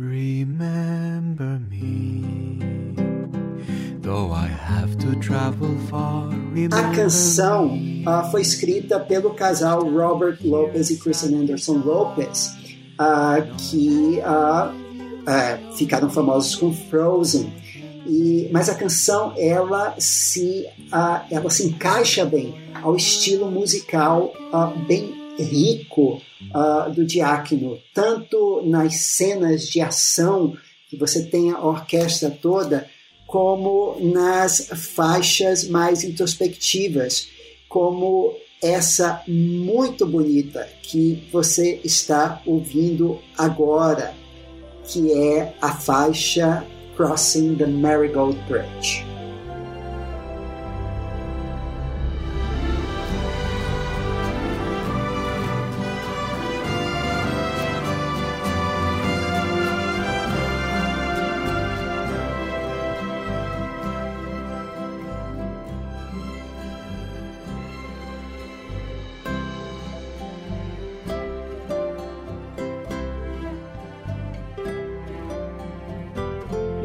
Remember me. Though I have to travel far, a canção uh, foi escrita pelo casal Robert Lopez e Kristen Anderson Lopez, uh, que uh, ficaram famosos com Frozen. E, mas a canção ela se, ela se encaixa bem ao estilo musical bem rico uh, do Diácono, tanto nas cenas de ação, que você tem a orquestra toda, como nas faixas mais introspectivas, como essa muito bonita que você está ouvindo agora, que é a faixa Crossing the Marigold Bridge.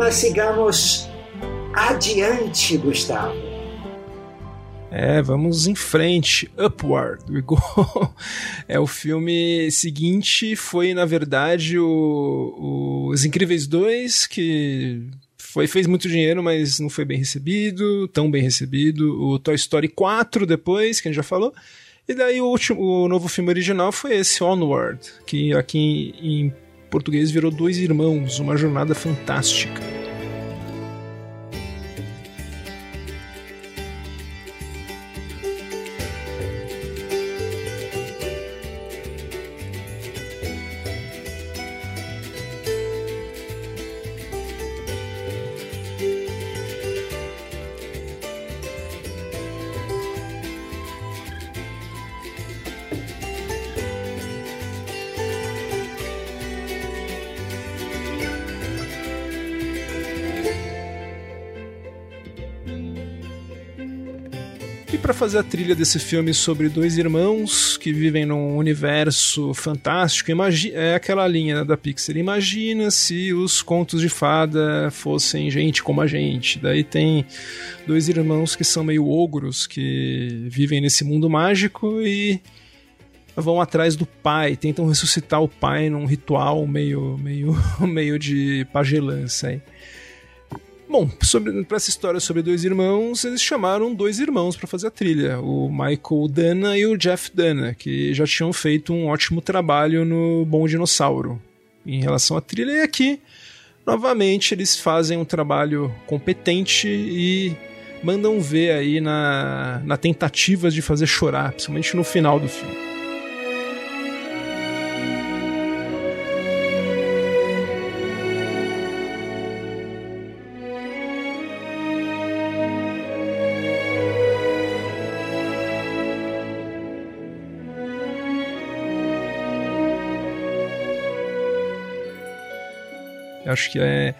Mas sigamos adiante, Gustavo. É, vamos em frente. Upward we go. é o filme seguinte, foi na verdade o, o Os Incríveis 2, que foi, fez muito dinheiro, mas não foi bem recebido, tão bem recebido. O Toy Story 4 depois, que a gente já falou. E daí o, último, o novo filme original foi esse Onward, que aqui em, português virou Dois Irmãos, uma jornada fantástica. Fazer a trilha desse filme sobre dois irmãos que vivem num universo fantástico, é aquela linha da Pixar. Imagina se os contos de fada fossem gente como a gente. Daí tem dois irmãos que são meio ogros, que vivem nesse mundo mágico e vão atrás do pai, tentam ressuscitar o pai num ritual meio meio meio de pagelança aí. Bom, para essa história sobre dois irmãos, eles chamaram dois irmãos para fazer a trilha, o Michael Dana e o Jeff Dana, que já tinham feito um ótimo trabalho no Bom Dinossauro em relação à trilha. E aqui, novamente, eles fazem um trabalho competente e mandam ver aí na, na tentativa de fazer chorar, principalmente no final do filme. Acho que é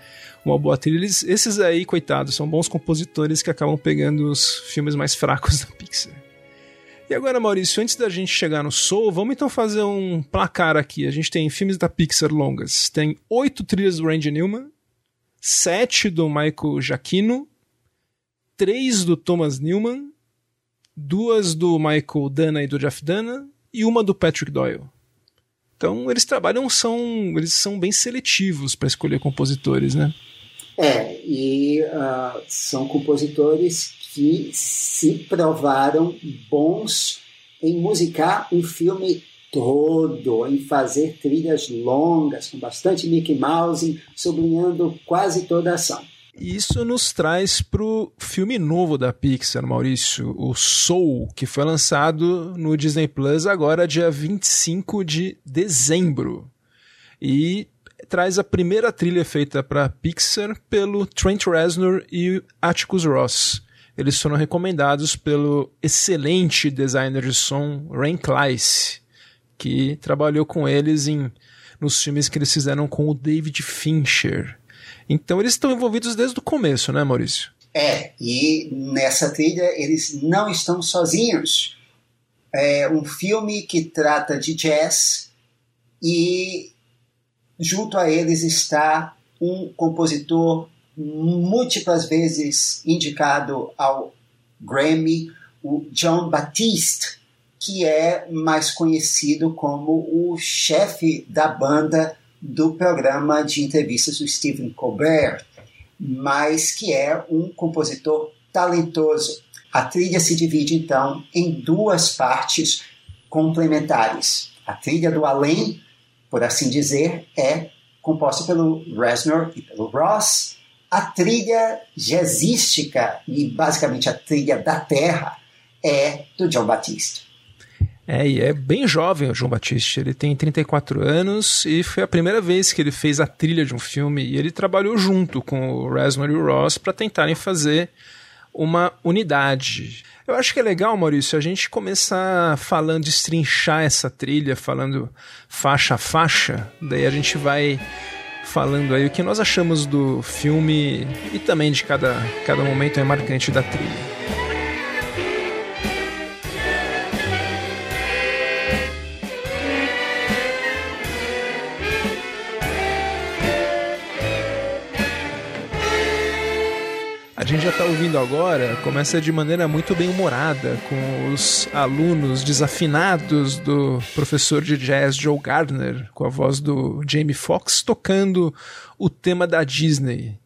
uma boa trilha. Eles, esses aí, coitados, são bons compositores que acabam pegando os filmes mais fracos da Pixar. E agora, Maurício, antes da gente chegar no Soul, vamos então fazer um placar aqui. A gente tem filmes da Pixar longas. Tem oito trilhas do Randy Newman, sete do Michael Giacchino, três do Thomas Newman, duas do Michael Dana e do Jeff Dana e uma do Patrick Doyle. Então eles trabalham, são, eles são bem seletivos para escolher compositores, né? É, e uh, são compositores que se provaram bons em musicar um filme todo, em fazer trilhas longas, com bastante Mickey Mouse, sublinhando quase toda a ação. Isso nos traz pro filme novo da Pixar, Maurício, o Soul, que foi lançado no Disney Plus agora dia 25 de dezembro. E traz a primeira trilha feita para Pixar pelo Trent Reznor e Atticus Ross. Eles foram recomendados pelo excelente designer de som Rain Kleiss, que trabalhou com eles em nos filmes que eles fizeram com o David Fincher. Então eles estão envolvidos desde o começo, né, Maurício? É, e nessa trilha eles não estão sozinhos. É um filme que trata de jazz e junto a eles está um compositor múltiplas vezes indicado ao Grammy, o John Batiste, que é mais conhecido como o chefe da banda do programa de entrevistas do Stephen Colbert, mas que é um compositor talentoso. A trilha se divide então em duas partes complementares. A trilha do além, por assim dizer, é composta pelo Reznor e pelo Ross. A trilha jazzística e basicamente a trilha da terra é do John Batiste. É, e é bem jovem o João Batiste. Ele tem 34 anos e foi a primeira vez que ele fez a trilha de um filme. E ele trabalhou junto com o Reznor e o Ross para tentarem fazer uma unidade. Eu acho que é legal, Maurício, a gente começar falando, destrinchar essa trilha, falando faixa a faixa. Daí a gente vai falando aí o que nós achamos do filme e também de cada, cada momento é marcante da trilha. Gente já está ouvindo agora, começa de maneira muito bem humorada, com os alunos desafinados do professor de jazz Joe Gardner, com a voz do Jamie Foxx, tocando o tema da Disney.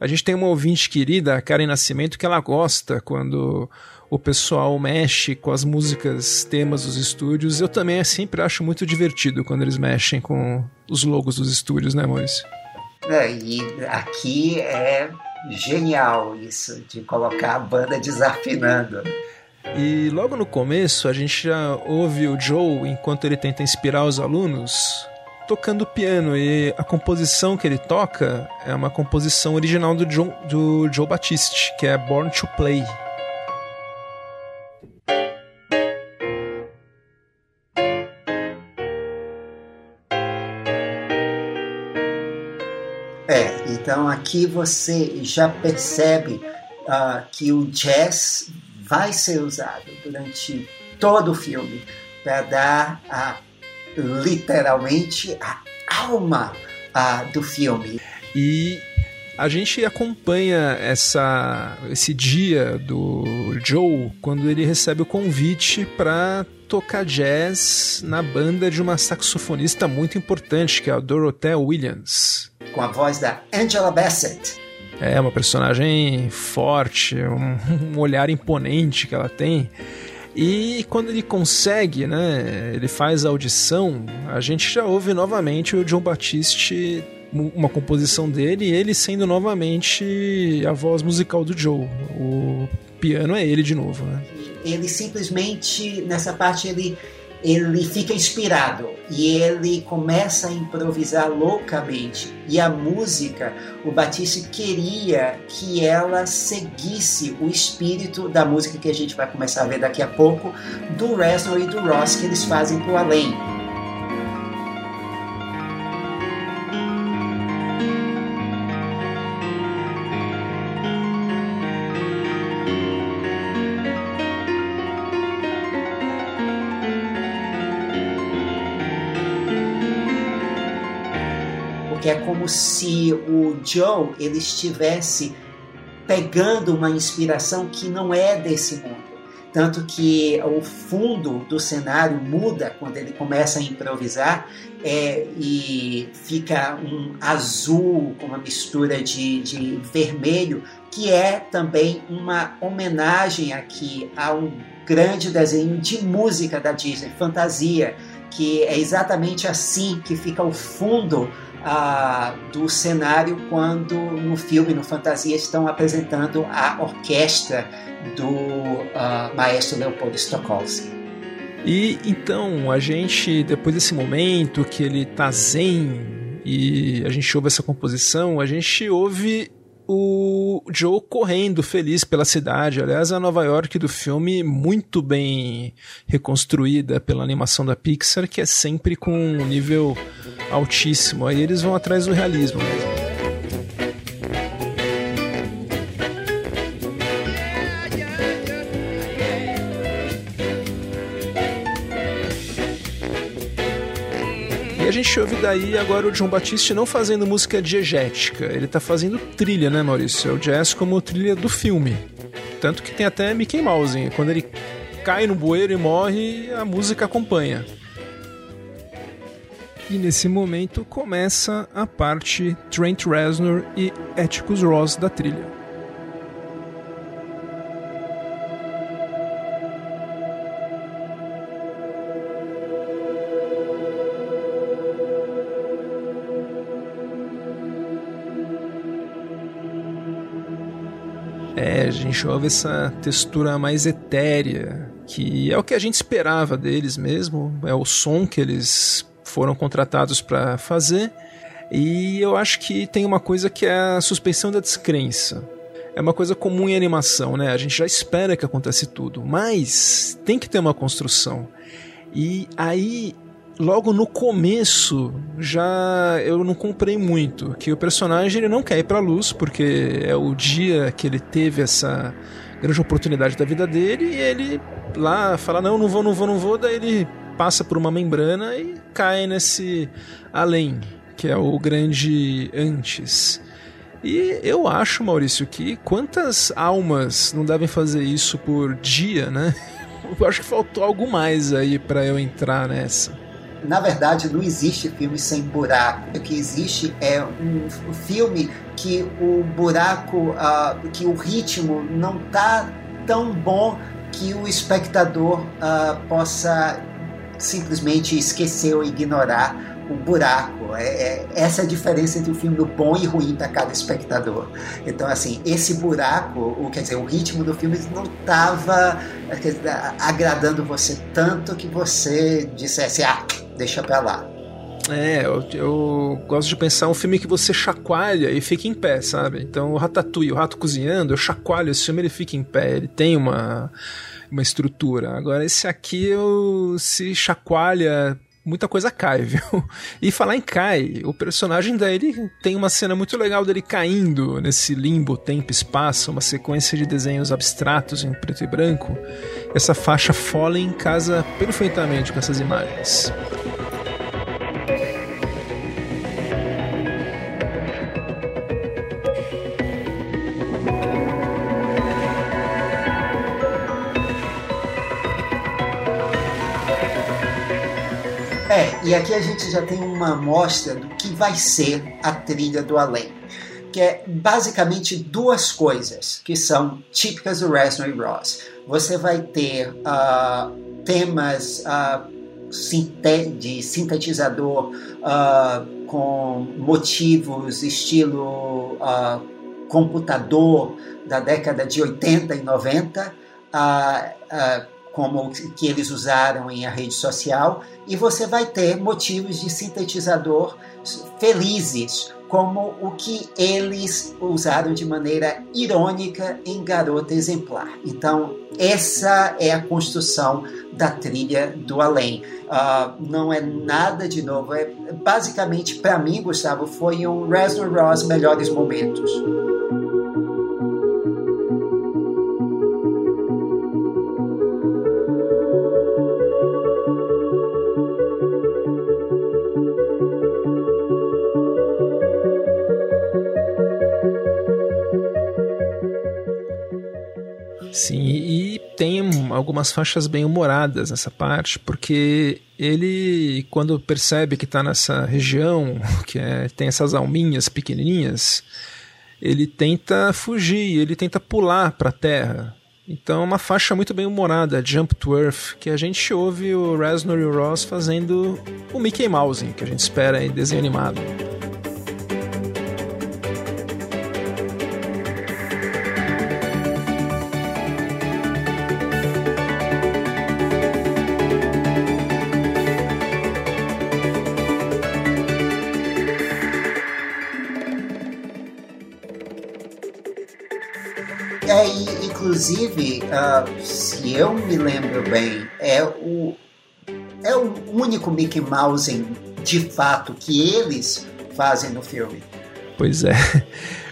A gente tem uma ouvinte querida, a Karen Nascimento, que ela gosta quando o pessoal mexe com as músicas, temas dos estúdios. Eu também sempre acho muito divertido quando eles mexem com os logos dos estúdios, né, Maurício? É, e aqui é genial isso, de colocar a banda desafinando. E logo no começo a gente já ouve o Joe, enquanto ele tenta inspirar os alunos, tocando piano. E a composição que ele toca é uma composição original do, John, do Joe Batiste, que é Born to Play. Então aqui você já percebe uh, que o jazz vai ser usado durante todo o filme para dar uh, literalmente a alma uh, do filme. E a gente acompanha essa, esse dia do Joe quando ele recebe o convite para tocar jazz na banda de uma saxofonista muito importante, que é a Dorothea Williams. Com a voz da Angela Bassett. É, uma personagem forte, um, um olhar imponente que ela tem. E quando ele consegue, né, ele faz a audição, a gente já ouve novamente o John Batiste uma composição dele ele sendo novamente a voz musical do Joe. O piano é ele de novo, né? Ele simplesmente, nessa parte, ele, ele fica inspirado e ele começa a improvisar loucamente. E a música, o Batiste queria que ela seguisse o espírito da música que a gente vai começar a ver daqui a pouco, do Reznor e do Ross, que eles fazem pro além. Como se o Joe ele estivesse pegando uma inspiração que não é desse mundo. Tanto que o fundo do cenário muda quando ele começa a improvisar é, e fica um azul com uma mistura de, de vermelho, que é também uma homenagem aqui a um grande desenho de música da Disney, Fantasia, que é exatamente assim que fica o fundo do cenário quando no filme, no Fantasia, estão apresentando a orquestra do ah, maestro Leopoldo Stokowski. E então, a gente, depois desse momento que ele tá zen e a gente ouve essa composição, a gente ouve o Joe correndo feliz pela cidade. Aliás, a Nova York do filme muito bem reconstruída pela animação da Pixar, que é sempre com um nível altíssimo. Aí eles vão atrás do realismo mesmo. Gente ouve daí agora o John Batiste não fazendo música diegética, ele tá fazendo trilha, né, Maurício? É o jazz como trilha do filme. Tanto que tem até Mickey Mouse, hein? quando ele cai no bueiro e morre, a música acompanha. E nesse momento começa a parte Trent Reznor e Atticus Ross da trilha. É, a gente ouve essa textura mais etérea, que é o que a gente esperava deles mesmo, é o som que eles foram contratados para fazer. E eu acho que tem uma coisa que é a suspensão da descrença. É uma coisa comum em animação, né? A gente já espera que aconteça tudo, mas tem que ter uma construção. E aí logo no começo já eu não comprei muito que o personagem ele não quer ir para luz porque é o dia que ele teve essa grande oportunidade da vida dele e ele lá fala não não vou não vou não vou daí ele passa por uma membrana e cai nesse além que é o grande antes. E eu acho Maurício que quantas almas não devem fazer isso por dia né? Eu acho que faltou algo mais aí para eu entrar nessa na verdade, não existe filme sem buraco. O que existe é um filme que o buraco, uh, que o ritmo não tá tão bom que o espectador uh, possa simplesmente esquecer ou ignorar o buraco. É, é, essa é a diferença entre o filme do bom e ruim para cada espectador. Então, assim, esse buraco, o, quer dizer, o ritmo do filme não estava agradando você tanto que você dissesse, ah, deixa pra lá. É, eu, eu, gosto de pensar um filme que você chacoalha e fica em pé, sabe? Então, o Ratatouille, o Rato Cozinhando, eu chacoalho esse filme ele fica em pé, ele tem uma, uma estrutura. Agora, esse aqui, eu, se chacoalha, muita coisa cai, viu? E falar em cai, o personagem dele tem uma cena muito legal dele caindo nesse limbo tempo-espaço, uma sequência de desenhos abstratos em preto e branco. Essa faixa Fallen casa perfeitamente com essas imagens. E aqui a gente já tem uma amostra do que vai ser a trilha do além, que é basicamente duas coisas que são típicas do e Ross. Você vai ter uh, temas uh, de sintetizador uh, com motivos estilo computador da década de 80 e 90, como que eles usaram em a rede social, e você vai ter motivos de sintetizador felizes, como o que eles usaram de maneira irônica em Garota Exemplar. Então, essa é a construção da trilha do além. Uh, não é nada de novo. É, basicamente, para mim, Gustavo, foi um Reznor Ross melhores momentos. Algumas faixas bem humoradas nessa parte, porque ele, quando percebe que está nessa região, que é, tem essas alminhas pequenininhas, ele tenta fugir, ele tenta pular para a terra. Então é uma faixa muito bem humorada, Jump to Earth, que a gente ouve o Reznor e o Ross fazendo o Mickey Mouse, que a gente espera em desenho animado. Inclusive, uh, se eu me lembro bem, é o, é o único Mickey Mouse de fato que eles fazem no filme. Pois é.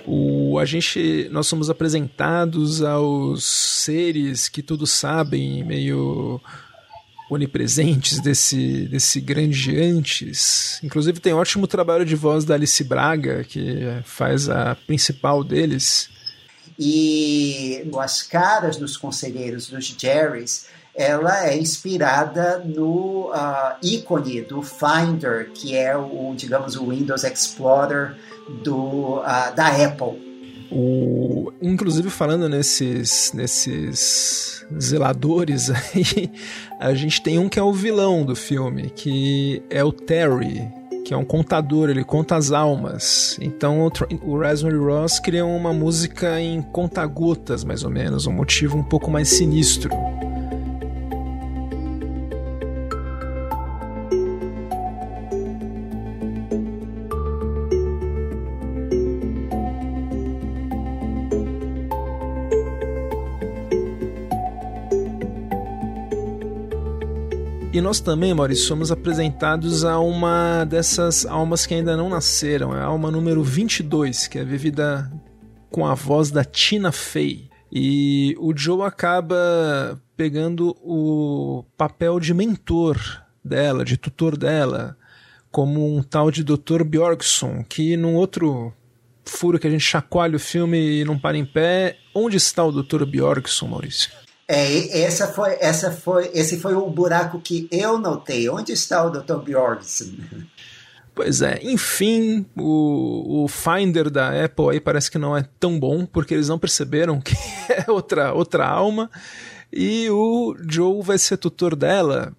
O, a gente, nós somos apresentados aos seres que tudo sabem, meio onipresentes desse, desse grande antes. Inclusive tem ótimo trabalho de voz da Alice Braga, que faz a principal deles. E as caras dos conselheiros, dos Jerrys, ela é inspirada no uh, ícone do Finder, que é o, digamos, o Windows Explorer do, uh, da Apple. O, inclusive falando nesses, nesses zeladores aí, a gente tem um que é o vilão do filme, que é o Terry, que é um contador, ele conta as almas. Então o, Raspberry Ross cria uma música em conta-gotas, mais ou menos, um motivo um pouco mais sinistro. E nós também, Maurício, somos apresentados a uma dessas almas que ainda não nasceram, é a alma número 22, que é vivida com a voz da Tina Fey. E o Joe acaba pegando o papel de mentor dela, de tutor dela, como um tal de Dr. Bjorkson, que num outro furo que a gente chacoalha o filme e não para em pé, onde está o Dr. Bjorkson, Maurício? É, essa foi, essa foi, esse foi o buraco que eu notei. Onde está o Dr. Bjornsson? Pois é, enfim, o, o Finder da Apple aí parece que não é tão bom, porque eles não perceberam que é outra, outra alma, e o Joe vai ser tutor dela.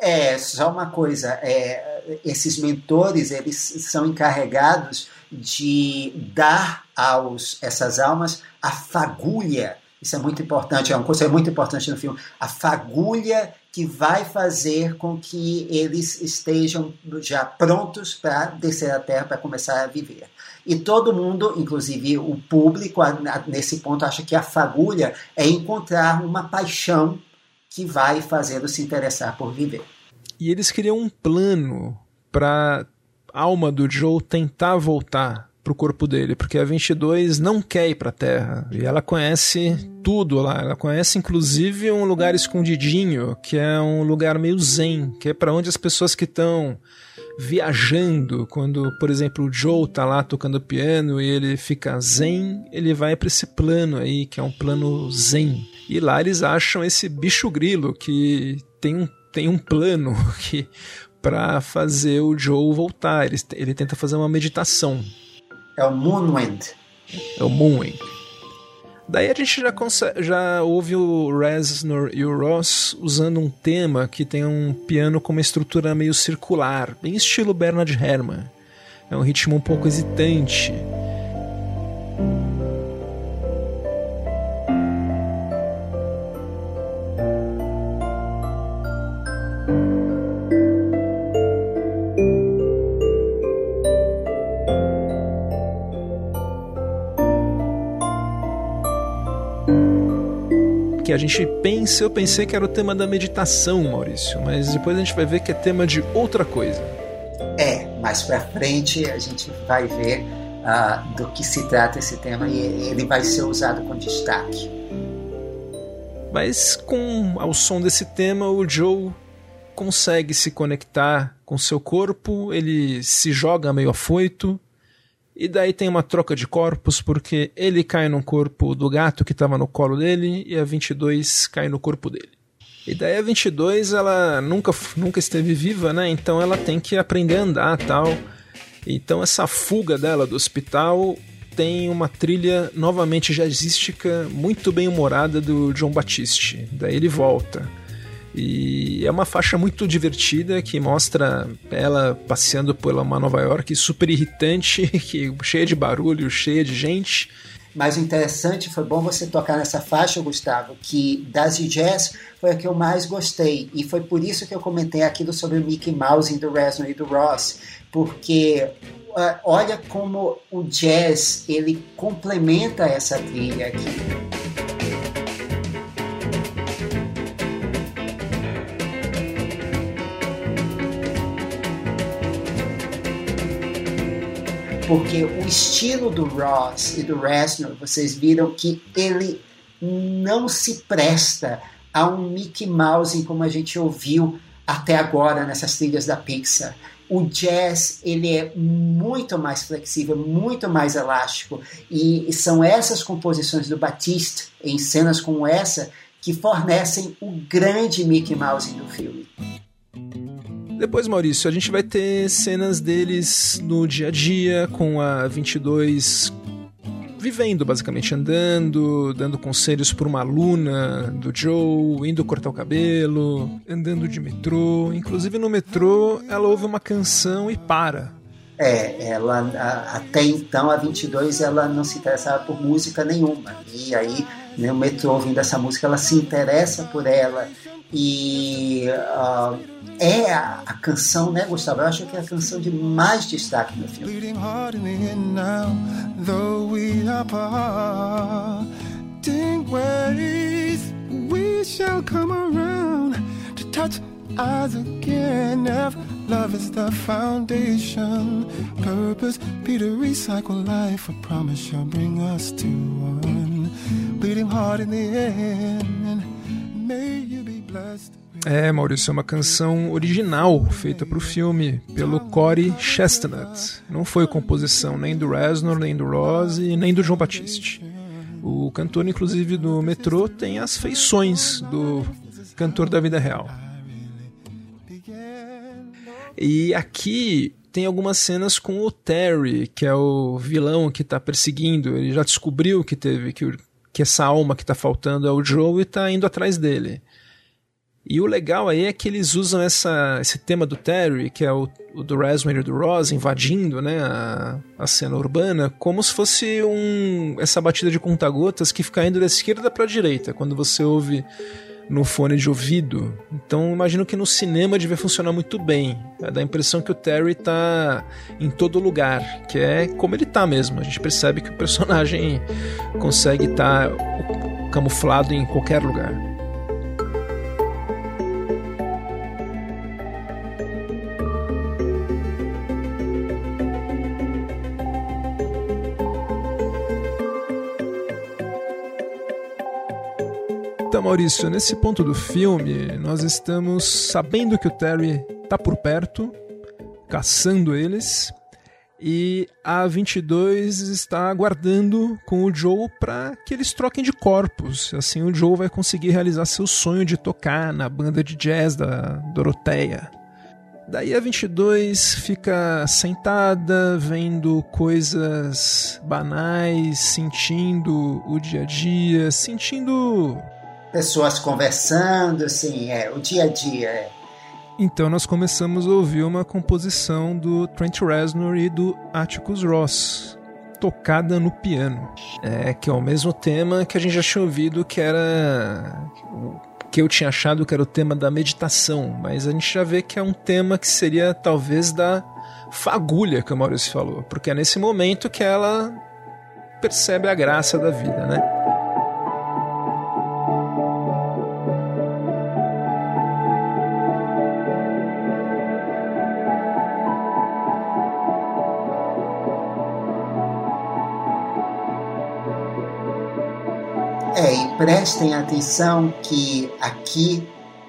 É, só uma coisa, é, esses mentores, eles são encarregados de dar aos essas almas a fagulha isso é muito importante, é um conceito muito importante no filme. A fagulha que vai fazer com que eles estejam já prontos para descer a terra, para começar a viver. E todo mundo, inclusive o público, nesse ponto, acha que a fagulha é encontrar uma paixão que vai fazê-lo se interessar por viver. E eles criam um plano para a alma do Joe tentar voltar pro corpo dele, porque a 22 não quer ir pra Terra. E ela conhece tudo lá. Ela conhece inclusive um lugar escondidinho, que é um lugar meio zen, que é para onde as pessoas que estão viajando, quando, por exemplo, o Joe tá lá tocando piano e ele fica zen, ele vai para esse plano aí, que é um plano zen. E lá eles acham esse bicho grilo que tem um, tem um plano que para fazer o Joe voltar. Ele, ele tenta fazer uma meditação. É o Moonwind. É o Moonwind. Daí a gente já, já ouve o Reznor e o Ross usando um tema que tem um piano com uma estrutura meio circular, bem estilo Bernard Herrmann. É um ritmo um pouco hesitante. Que a gente pensa, eu pensei que era o tema da meditação, Maurício, mas depois a gente vai ver que é tema de outra coisa. É, mais pra frente a gente vai ver uh, do que se trata esse tema e ele vai ser usado com destaque. Mas com ao som desse tema, o Joe consegue se conectar com seu corpo, ele se joga meio afoito, e daí tem uma troca de corpos, porque ele cai no corpo do gato que estava no colo dele e a 22 cai no corpo dele. E daí a 22, ela nunca, nunca esteve viva, né? Então ela tem que aprender a andar tal. Então essa fuga dela do hospital tem uma trilha novamente jazzística, muito bem humorada do John Batiste. Daí ele volta. E é uma faixa muito divertida que mostra ela passeando pela uma Nova York super irritante, que, cheia de barulho, cheia de gente. Mas o interessante, foi bom você tocar nessa faixa, Gustavo, que das jazz foi a que eu mais gostei. E foi por isso que eu comentei aquilo sobre o Mickey Mouse do Reznor e do Ross. Porque uh, olha como o jazz ele complementa essa trilha aqui. Porque o estilo do Ross e do Reznor, vocês viram que ele não se presta a um Mickey Mouse como a gente ouviu até agora nessas trilhas da Pixar. O jazz ele é muito mais flexível, muito mais elástico e são essas composições do Batiste em cenas como essa que fornecem o grande Mickey Mouse do filme. Depois, Maurício, a gente vai ter cenas deles no dia a dia, com a 22 vivendo, basicamente, andando, dando conselhos para uma aluna do Joe, indo cortar o cabelo, andando de metrô. Inclusive no metrô, ela ouve uma canção e para. É, ela até então, a 22, ela não se interessava por música nenhuma. E aí, no metrô, ouvindo essa música, ela se interessa por ela e uh, é a, a, canção, né, Gustavo? Eu acho que é a canção de mais destaque no filme. eyes again. If love is the foundation purpose be to recycle life. I promise you'll bring us to one. Bleeding heart in the end may you be é, Maurício, é uma canção original feita para o filme pelo Corey Chestnut. Não foi composição nem do Reznor, nem do Ross e nem do João Batiste. O cantor, inclusive, do metrô tem as feições do cantor da vida real. E aqui tem algumas cenas com o Terry, que é o vilão que está perseguindo. Ele já descobriu que teve que, que essa alma que está faltando é o Joe e está indo atrás dele. E o legal aí é que eles usam essa, esse tema do Terry, que é o, o do Raspberry e do Ross, invadindo né, a, a cena urbana, como se fosse um, essa batida de conta-gotas que fica indo da esquerda para a direita, quando você ouve no fone de ouvido. Então imagino que no cinema deve funcionar muito bem. Dá a impressão que o Terry tá em todo lugar, que é como ele tá mesmo. A gente percebe que o personagem consegue estar tá camuflado em qualquer lugar. Então, Maurício, nesse ponto do filme, nós estamos sabendo que o Terry tá por perto, caçando eles, e a 22 está aguardando com o Joe para que eles troquem de corpos. Assim, o Joe vai conseguir realizar seu sonho de tocar na banda de jazz da Doroteia. Daí a 22 fica sentada, vendo coisas banais, sentindo o dia a dia, sentindo pessoas conversando, assim, é, o dia a dia. É. Então nós começamos a ouvir uma composição do Trent Reznor e do Atticus Ross, tocada no piano. É, que é o mesmo tema que a gente já tinha ouvido que era que eu tinha achado que era o tema da meditação, mas a gente já vê que é um tema que seria talvez da fagulha que o Maurício falou, porque é nesse momento que ela percebe a graça da vida, né? Prestem atenção que aqui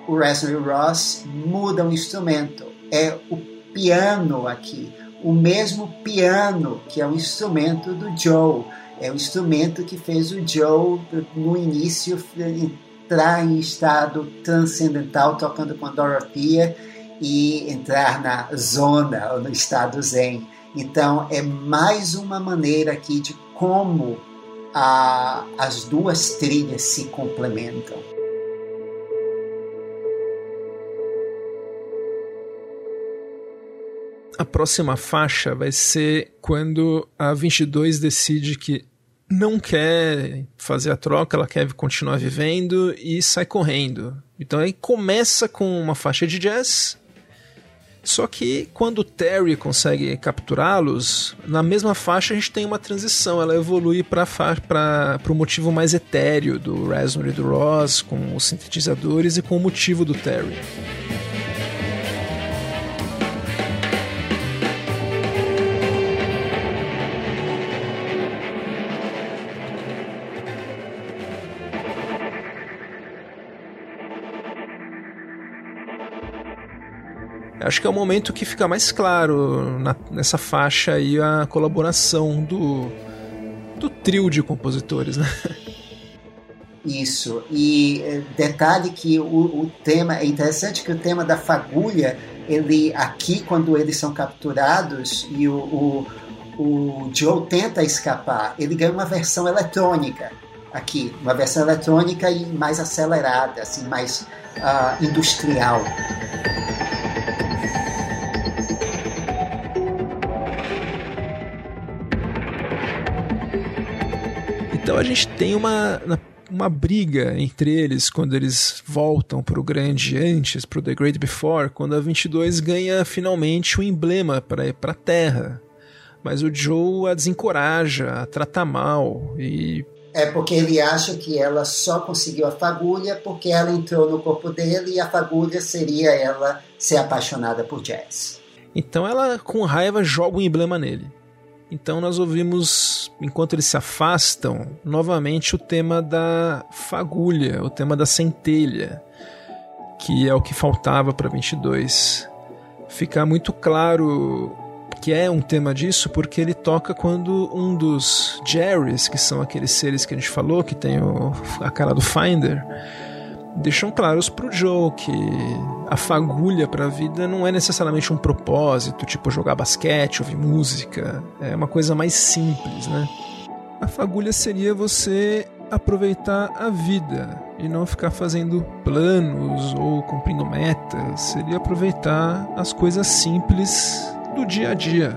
o Wesley Ross muda o instrumento. É o piano aqui, o mesmo piano que é o instrumento do Joe. É o instrumento que fez o Joe, no início, entrar em estado transcendental tocando com a Dorothea e entrar na zona, ou no estado zen. Então, é mais uma maneira aqui de como a, as duas trilhas se complementam. A próxima faixa vai ser quando a 22 decide que não quer fazer a troca, ela quer continuar vivendo e sai correndo. Então aí começa com uma faixa de jazz só que quando o Terry consegue capturá-los, na mesma faixa a gente tem uma transição, ela evolui para o motivo mais etéreo do e do Ross, com os sintetizadores e com o motivo do Terry. Acho que é o momento que fica mais claro na, nessa faixa aí a colaboração do, do trio de compositores, né? Isso. E eh, detalhe que o, o, tema é interessante que o tema da fagulha, ele aqui quando eles são capturados e o, o, o Joe tenta escapar, ele ganha uma versão eletrônica aqui, uma versão eletrônica e mais acelerada, assim, mais uh, industrial. Então a gente tem uma, uma briga entre eles quando eles voltam para o grande antes, para o The Great Before, quando a 22 ganha finalmente o emblema para ir para a Terra. Mas o Joe a desencoraja, a trata mal e é porque ele acha que ela só conseguiu a fagulha porque ela entrou no corpo dele e a fagulha seria ela ser apaixonada por Jazz. Então ela, com raiva, joga o um emblema nele. Então nós ouvimos, enquanto eles se afastam, novamente o tema da fagulha, o tema da centelha, que é o que faltava para 22. Ficar muito claro que é um tema disso porque ele toca quando um dos Jerrys, que são aqueles seres que a gente falou, que tem o, a cara do Finder, deixam claros pro Joe que a fagulha para a vida não é necessariamente um propósito, tipo jogar basquete, ouvir música, é uma coisa mais simples, né? A fagulha seria você aproveitar a vida e não ficar fazendo planos ou cumprindo metas, seria aproveitar as coisas simples do dia a dia,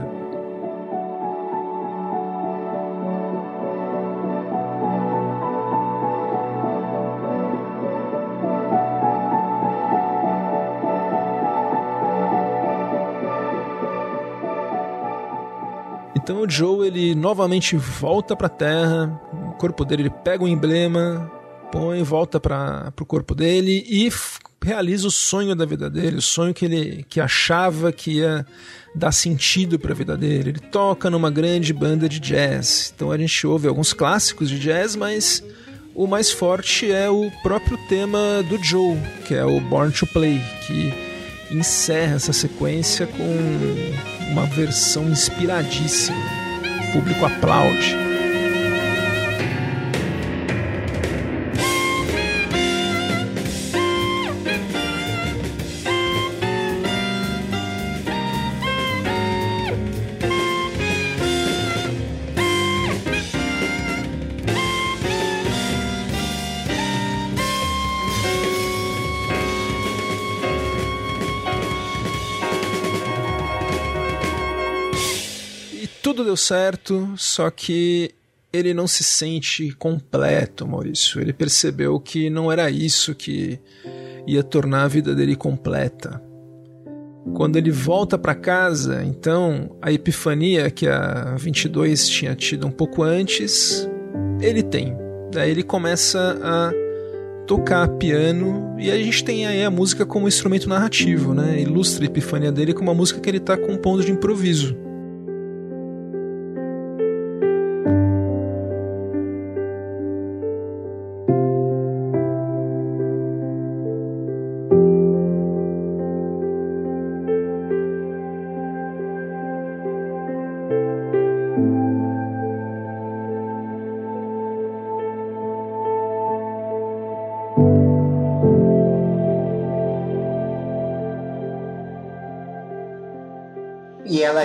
Então o Joe ele novamente volta para a Terra, o corpo dele ele pega o emblema, põe, volta para o corpo dele e realiza o sonho da vida dele, o sonho que ele que achava que ia dar sentido para a vida dele. Ele toca numa grande banda de jazz. Então a gente ouve alguns clássicos de jazz, mas o mais forte é o próprio tema do Joe, que é o Born to Play, que encerra essa sequência com uma versão inspiradíssima. O público aplaude. Deu certo, só que ele não se sente completo, Maurício. Ele percebeu que não era isso que ia tornar a vida dele completa. Quando ele volta para casa, então, a epifania que a 22 tinha tido um pouco antes, ele tem. Daí ele começa a tocar piano e a gente tem aí a música como instrumento narrativo, né? Ilustra a epifania dele com uma música que ele está compondo de improviso.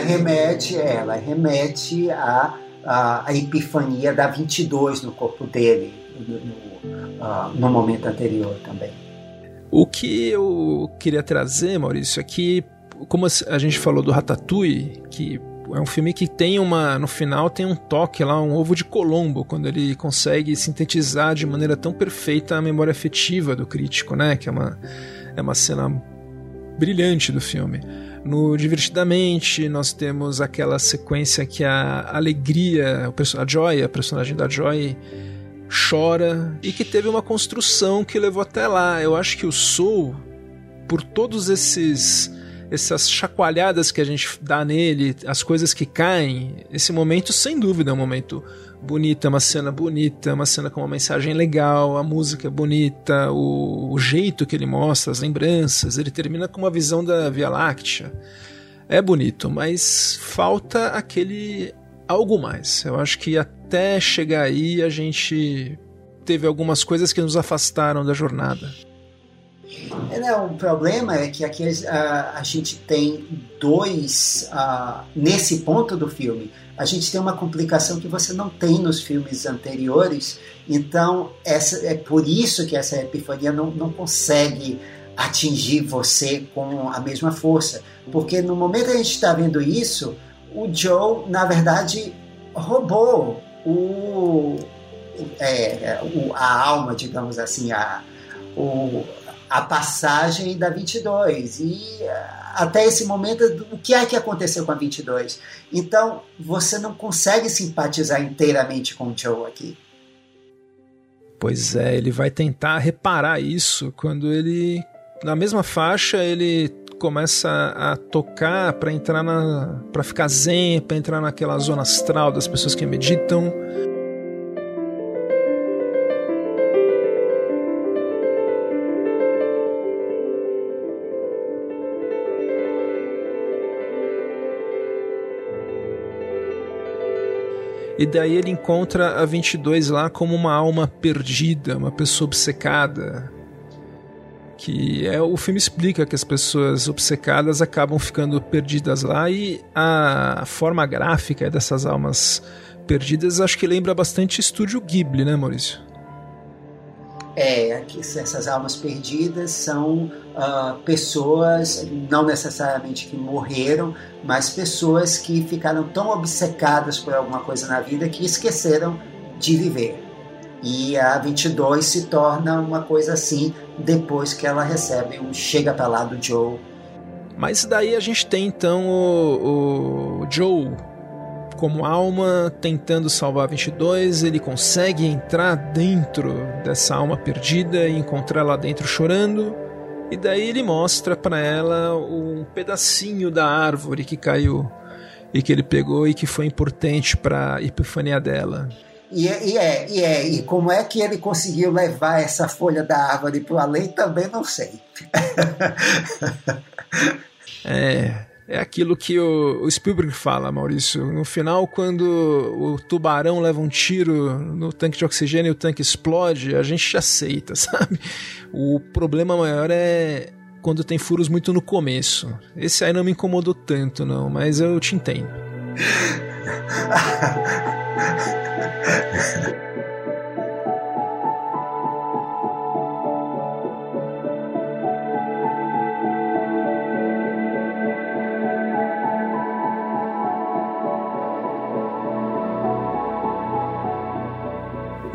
Remete, ela remete à, à, epifania da 22 no corpo dele, no, no, uh, no momento anterior também. O que eu queria trazer, Maurício, é como a gente falou do Ratatouille, que é um filme que tem uma. No final tem um toque lá, um ovo de Colombo, quando ele consegue sintetizar de maneira tão perfeita a memória afetiva do crítico, né? Que é uma, é uma cena brilhante do filme. No Divertidamente, nós temos aquela sequência que a Alegria, a Joy, a personagem da Joy, chora e que teve uma construção que levou até lá. Eu acho que o Soul, por todos esses essas chacoalhadas que a gente dá nele, as coisas que caem, esse momento sem dúvida é um momento bonita, uma cena bonita, uma cena com uma mensagem legal, a música é bonita, o, o jeito que ele mostra, as lembranças, ele termina com uma visão da Via Láctea. É bonito, mas falta aquele algo mais. Eu acho que até chegar aí a gente teve algumas coisas que nos afastaram da jornada. É, não, o problema é que aqui a, a gente tem dois. Uh, nesse ponto do filme, a gente tem uma complicação que você não tem nos filmes anteriores. Então, essa, é por isso que essa epifania não, não consegue atingir você com a mesma força. Porque no momento que a gente está vendo isso, o Joe, na verdade, roubou o, é, o, a alma, digamos assim, a, o, a passagem da 22. E até esse momento, o que é que aconteceu com a 22? Então, você não consegue simpatizar inteiramente com o Joe aqui. Pois é, ele vai tentar reparar isso quando ele, na mesma faixa, ele começa a tocar para entrar na, para ficar zen, para entrar naquela zona astral das pessoas que meditam. E daí ele encontra a 22 lá como uma alma perdida, uma pessoa obcecada. Que é o filme explica que as pessoas obcecadas acabam ficando perdidas lá e a forma gráfica dessas almas perdidas acho que lembra bastante Estúdio Ghibli, né, Maurício? É, essas almas perdidas são uh, pessoas, não necessariamente que morreram, mas pessoas que ficaram tão obcecadas por alguma coisa na vida que esqueceram de viver. E a 22 se torna uma coisa assim depois que ela recebe o chega pra lá do Joe. Mas daí a gente tem então o, o Joe como alma tentando salvar 22, ele consegue entrar dentro dessa alma perdida e encontrar lá dentro chorando. E daí ele mostra para ela um pedacinho da árvore que caiu e que ele pegou e que foi importante para a epifania dela. E, é, e, é, e é, e como é que ele conseguiu levar essa folha da árvore para além também não sei. é, é aquilo que o, Spielberg fala, Maurício. No final, quando o tubarão leva um tiro no tanque de oxigênio e o tanque explode, a gente aceita, sabe? O problema maior é quando tem furos muito no começo. Esse aí não me incomodou tanto, não, mas eu te entendo.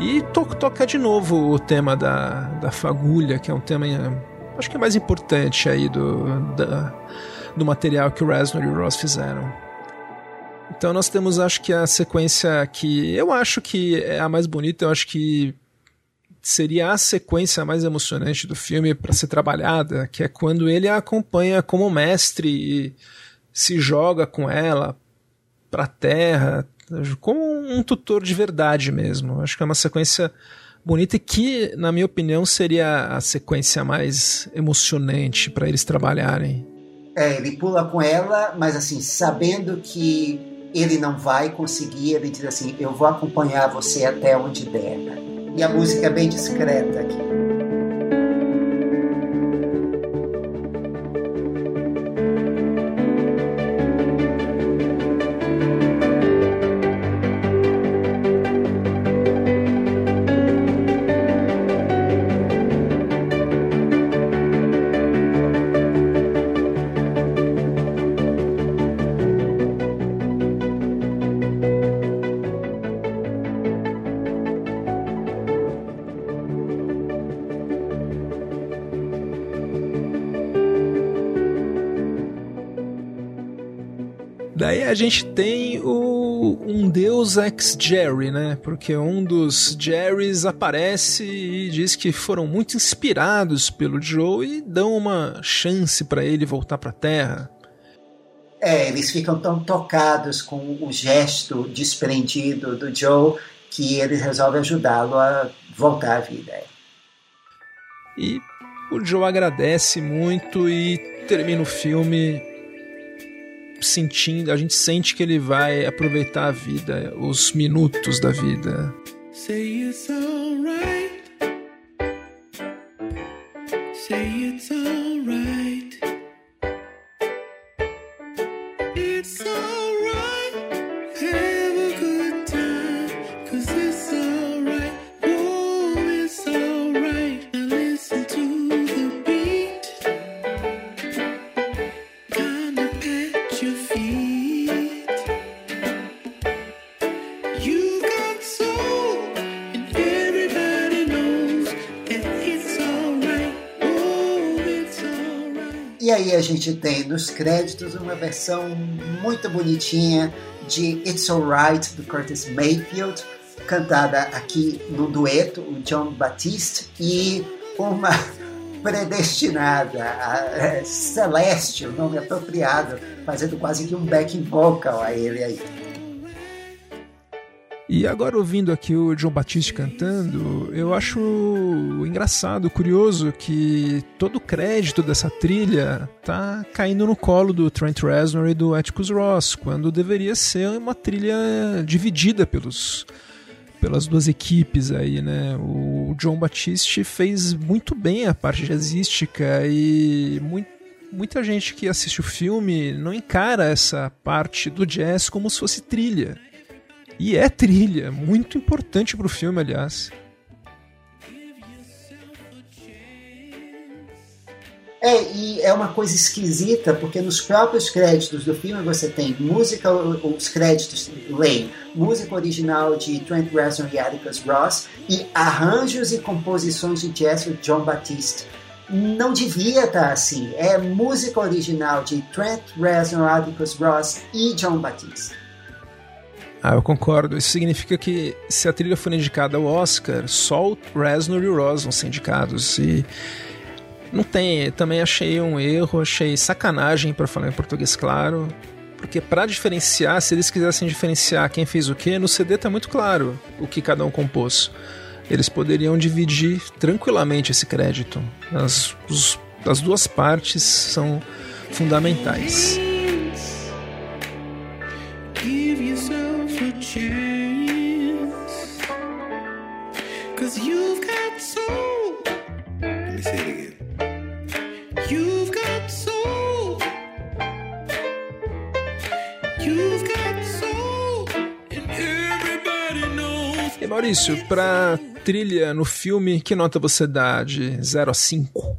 E to toca de novo o tema da, da fagulha, que é um tema acho que é mais importante aí do, da, do material que o Reznor e o Ross fizeram. Então nós temos, acho que a sequência que eu acho que é a mais bonita, eu acho que seria a sequência mais emocionante do filme para ser trabalhada, que é quando ele a acompanha como mestre e se joga com ela para a terra, como um tutor de verdade mesmo. Acho que é uma sequência bonita e que, na minha opinião, seria a sequência mais emocionante para eles trabalharem. É, ele pula com ela, mas assim, sabendo que ele não vai conseguir, ele diz assim: Eu vou acompanhar você até onde der. E a música é bem discreta aqui. A gente tem o, um deus ex-Jerry, né? Porque um dos Jerrys aparece e diz que foram muito inspirados pelo Joe e dão uma chance para ele voltar para a Terra. É, eles ficam tão tocados com o gesto desprendido do Joe que eles resolvem ajudá-lo a voltar à vida. E o Joe agradece muito e termina o filme sentindo, a gente sente que ele vai aproveitar a vida, os minutos da vida. Say gente tem nos créditos uma versão muito bonitinha de It's Alright do Curtis Mayfield, cantada aqui no dueto, o John Batiste, e uma predestinada, a, é, Celeste, o nome apropriado, fazendo quase que um backing vocal a ele aí. E agora ouvindo aqui o John Batiste cantando, eu acho engraçado, curioso que todo o crédito dessa trilha tá caindo no colo do Trent Reznor e do Atticus Ross, quando deveria ser uma trilha dividida pelos pelas duas equipes aí, né? O John Batiste fez muito bem a parte jazzística e muito muita gente que assiste o filme não encara essa parte do jazz como se fosse trilha. E é trilha, muito importante pro filme, aliás. É, e é uma coisa esquisita, porque nos próprios créditos do filme você tem música, os créditos leem música original de Trent Reznor e Atticus Ross e arranjos e composições de jazz do John Batiste. Não devia estar assim. É música original de Trent Reznor, Atticus Ross e John Batiste. Ah, eu concordo. Isso significa que se a trilha for indicada ao Oscar, só o Reznor e o Ross vão ser indicados. E não tem. Também achei um erro, achei sacanagem para falar em português claro. Porque para diferenciar, se eles quisessem diferenciar quem fez o que, no CD tá muito claro o que cada um compôs. Eles poderiam dividir tranquilamente esse crédito. As, os, as duas partes são fundamentais. Maurício, pra trilha no filme, que nota você dá de 0 a 5?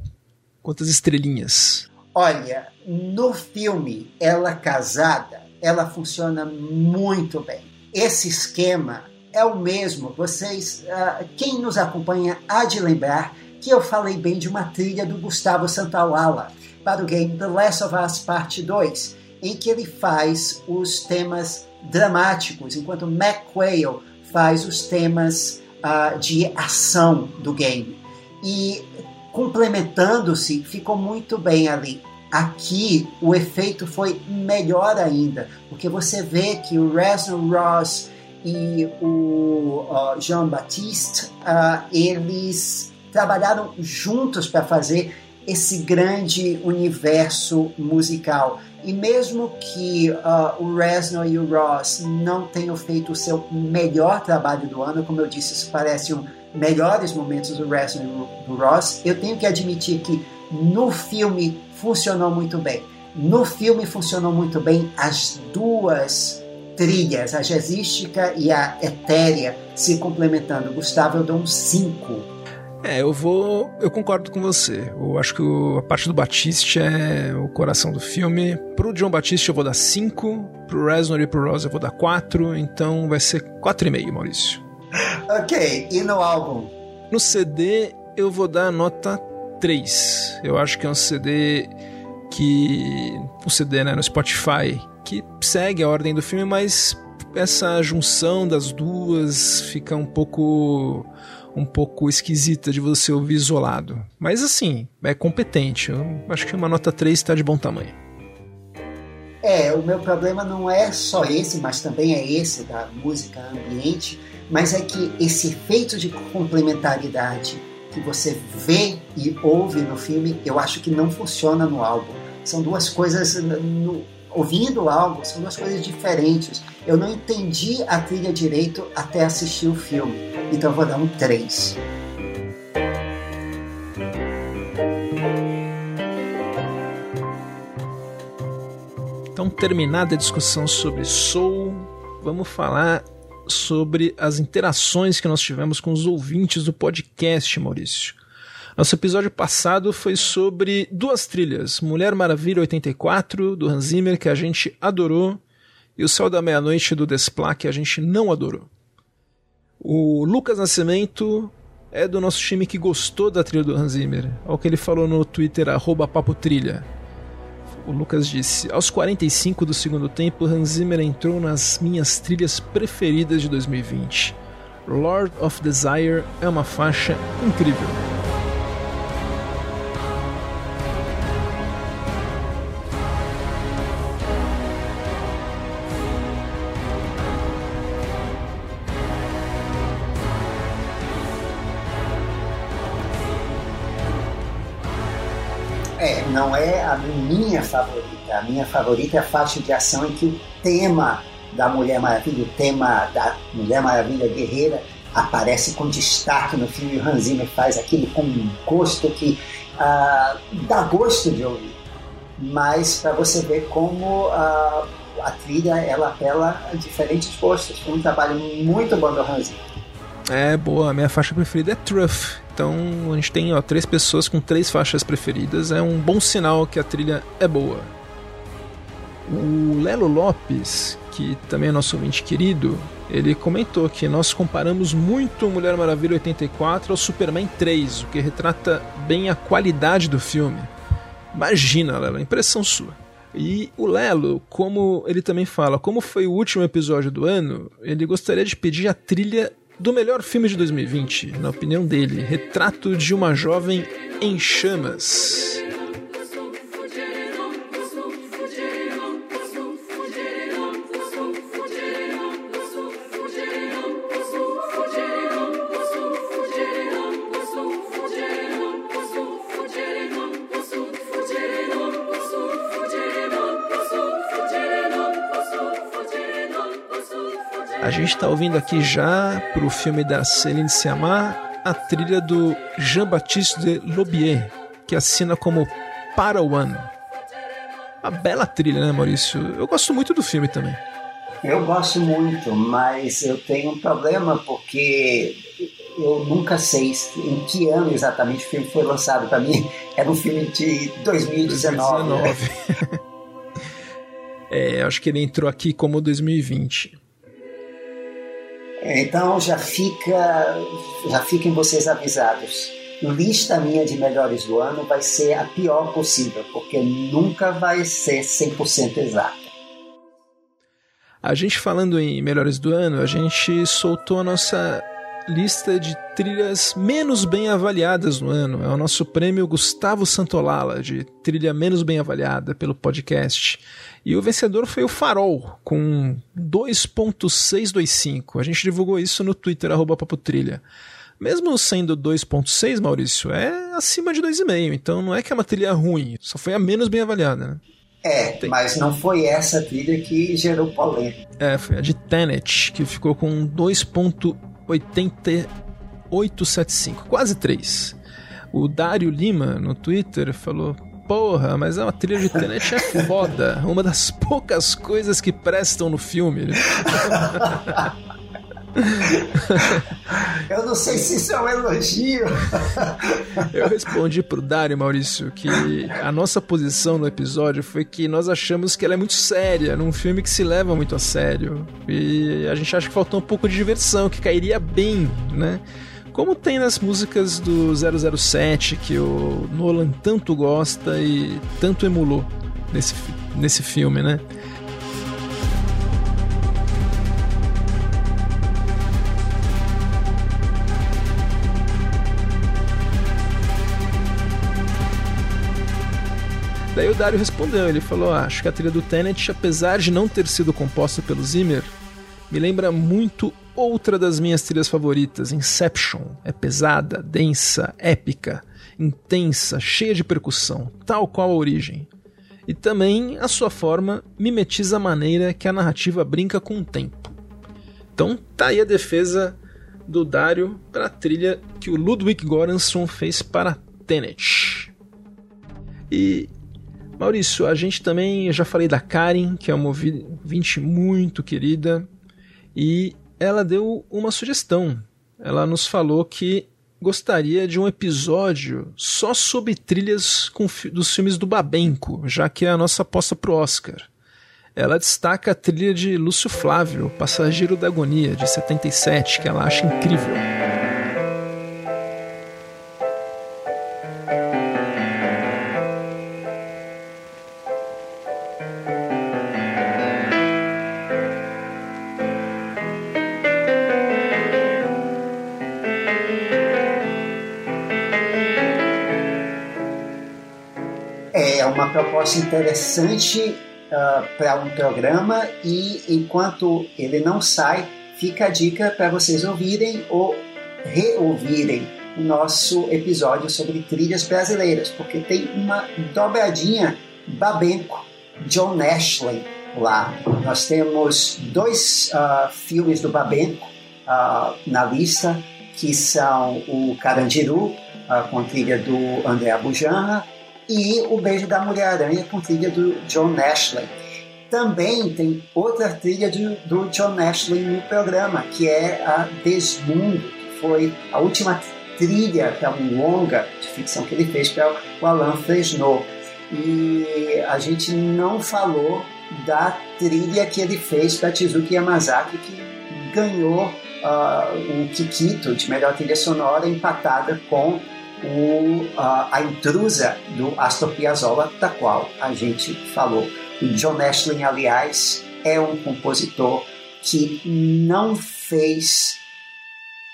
Quantas estrelinhas? Olha, no filme, ela casada, ela funciona muito bem. Esse esquema é o mesmo. Vocês, uh, quem nos acompanha, há de lembrar que eu falei bem de uma trilha do Gustavo Santaolalla para o game The Last of Us Parte 2, em que ele faz os temas dramáticos, enquanto McQuail faz os temas uh, de ação do game. E complementando-se, ficou muito bem ali. Aqui o efeito foi melhor ainda, porque você vê que o Reznor Ross e o uh, Jean Baptiste, uh, eles trabalharam juntos para fazer esse grande universo musical. E mesmo que uh, o Reznor e o Ross não tenham feito o seu melhor trabalho do ano, como eu disse, isso parece um melhores momentos do Reznor e do Ross, eu tenho que admitir que no filme funcionou muito bem. No filme funcionou muito bem as duas trilhas, a jazzística e a etérea se complementando. Gustavo, eu dou um 5 é, eu vou. Eu concordo com você. Eu acho que o, a parte do Batiste é o coração do filme. Pro John Batiste eu vou dar 5, pro Reznor e pro Ross eu vou dar 4, então vai ser 4,5, Maurício. Ok, e no álbum? No CD eu vou dar nota 3. Eu acho que é um CD que. Um CD né, no Spotify que segue a ordem do filme, mas essa junção das duas fica um pouco um pouco esquisita de você ouvir isolado. Mas assim, é competente. Eu acho que uma nota 3 está de bom tamanho. É, o meu problema não é só esse, mas também é esse da música ambiente, mas é que esse efeito de complementaridade que você vê e ouve no filme, eu acho que não funciona no álbum. São duas coisas no, ouvindo algo são duas coisas diferentes. Eu não entendi a trilha direito até assistir o filme, então eu vou dar um 3. Então, terminada a discussão sobre Soul, vamos falar sobre as interações que nós tivemos com os ouvintes do podcast, Maurício. Nosso episódio passado foi sobre duas trilhas: Mulher Maravilha 84, do Hans Zimmer, que a gente adorou, e O Céu da Meia-Noite, do Desplat, que a gente não adorou. O Lucas Nascimento é do nosso time que gostou da trilha do Hans Zimmer. Olha o que ele falou no Twitter, arroba Papo Trilha. O Lucas disse: Aos 45 do segundo tempo, Hans Zimmer entrou nas minhas trilhas preferidas de 2020. Lord of Desire é uma faixa incrível. Não é a minha favorita. A minha favorita é a faixa de ação em que o tema da Mulher Maravilha, o tema da Mulher Maravilha Guerreira, aparece com destaque no filme. O Hans Zimmer faz aquilo com um gosto que uh, dá gosto de ouvir. Mas para você ver como uh, a trilha ela apela a diferentes gostos. Foi um trabalho muito bom do Hans Zimmer. É boa, minha faixa preferida é Truff, então a gente tem ó, três pessoas com três faixas preferidas. É um bom sinal que a trilha é boa. O Lelo Lopes, que também é nosso ouvinte querido, ele comentou que nós comparamos muito Mulher Maravilha 84 ao Superman 3, o que retrata bem a qualidade do filme. Imagina, Lelo, impressão sua. E o Lelo, como ele também fala, como foi o último episódio do ano, ele gostaria de pedir a trilha do melhor filme de 2020, na opinião dele, Retrato de uma Jovem em Chamas. Gente está ouvindo aqui já para o filme da Céline Sciamma a trilha do Jean-Baptiste de Lobier, que assina como Para One. Uma bela trilha, né, Maurício? Eu gosto muito do filme também. Eu gosto muito, mas eu tenho um problema porque eu nunca sei em que ano exatamente o filme foi lançado. Para mim, era um filme de 2019. 2019. é, acho que ele entrou aqui como 2020. Então já fica, já fiquem vocês avisados. Lista minha de melhores do ano vai ser a pior possível, porque nunca vai ser 100% exata. A gente falando em melhores do ano, a gente soltou a nossa lista de trilhas menos bem avaliadas no ano. É o nosso prêmio Gustavo Santolala, de trilha menos bem avaliada pelo podcast. E o vencedor foi o Farol, com 2.625. A gente divulgou isso no Twitter, arroba Papotrilha. Mesmo sendo 2.6, Maurício, é acima de 2,5. Então não é que é uma trilha ruim, só foi a menos bem avaliada, né? É, Tem... mas não foi essa trilha que gerou polêmica. É, foi a de Tenet, que ficou com 2.8875, quase 3. O Dário Lima, no Twitter, falou: porra, mas é uma trilha de Tenet é foda. Uma das poucas coisas que prestam no filme. Eu não sei se isso é um elogio. Eu respondi pro Dário, Maurício, que a nossa posição no episódio foi que nós achamos que ela é muito séria, num filme que se leva muito a sério. E a gente acha que faltou um pouco de diversão, que cairia bem, né? Como tem nas músicas do 007 que o Nolan tanto gosta e tanto emulou nesse, nesse filme, né? Daí o Dario respondeu, ele falou, ah, acho que a trilha do Tenet, apesar de não ter sido composta pelo Zimmer, me lembra muito outra das minhas trilhas favoritas, Inception. É pesada, densa, épica, intensa, cheia de percussão, tal qual a origem. E também, a sua forma, mimetiza a maneira que a narrativa brinca com o tempo. Então, tá aí a defesa do Dario para a trilha que o Ludwig Göransson fez para Tenet. E Maurício, a gente também, eu já falei da Karen, que é uma ouvinte muito querida, e ela deu uma sugestão. Ela nos falou que gostaria de um episódio só sobre trilhas dos filmes do Babenco, já que é a nossa aposta pro Oscar. Ela destaca a trilha de Lúcio Flávio, Passageiro da Agonia, de 77, que ela acha incrível. Proposta interessante uh, para um programa e enquanto ele não sai, fica a dica para vocês ouvirem ou reouvirem o nosso episódio sobre trilhas brasileiras, porque tem uma dobradinha Babenco, John Ashley lá. Nós temos dois uh, filmes do Babenco uh, na lista, que são o Carandiru, uh, com trilha do André Abujanra, e O Beijo da Mulher-Aranha com trilha do John Ashley. Também tem outra trilha do, do John Ashley no programa, que é a Desmundo, que foi a última trilha para um longa de ficção que ele fez para o Alain Fresnot. E a gente não falou da trilha que ele fez para Tizuki Yamazaki, que ganhou uh, o Kikito de melhor trilha sonora, empatada com o, a, a intrusa do Astor Piazzolla, da qual a gente falou. O John Ashley, aliás, é um compositor que não fez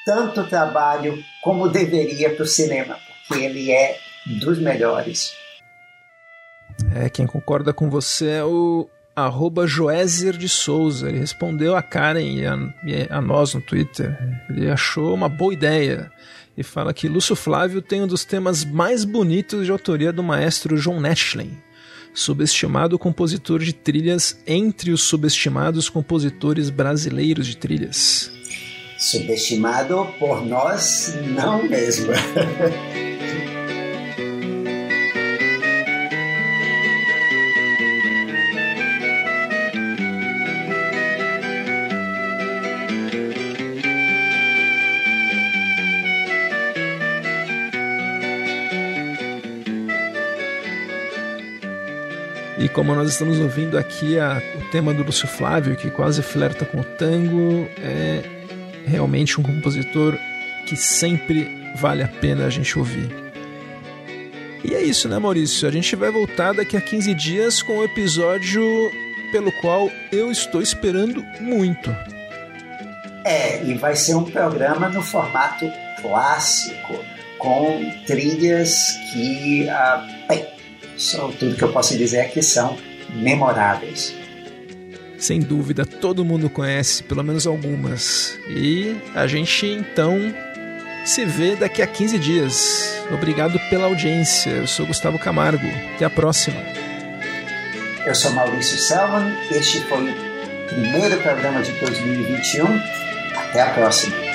tanto trabalho como deveria para o cinema, porque ele é dos melhores. É, quem concorda com você é o arroba Joézer de Souza. Ele respondeu a Karen e a, e a nós no Twitter. Ele achou uma boa ideia e fala que Lúcio Flávio tem um dos temas mais bonitos de autoria do maestro John Nashlin, subestimado compositor de trilhas entre os subestimados compositores brasileiros de trilhas. Subestimado por nós, não mesmo. como nós estamos ouvindo aqui a, o tema do Lúcio Flávio, que quase flerta com o tango, é realmente um compositor que sempre vale a pena a gente ouvir. E é isso, né, Maurício? A gente vai voltar daqui a 15 dias com o um episódio pelo qual eu estou esperando muito. É, e vai ser um programa no formato clássico, com trilhas que. Uh, só tudo que eu posso dizer é que são memoráveis. Sem dúvida, todo mundo conhece pelo menos algumas. E a gente então se vê daqui a 15 dias. Obrigado pela audiência. Eu sou Gustavo Camargo. Até a próxima. Eu sou Maurício Selman. Este foi o primeiro programa de 2021. Até a próxima.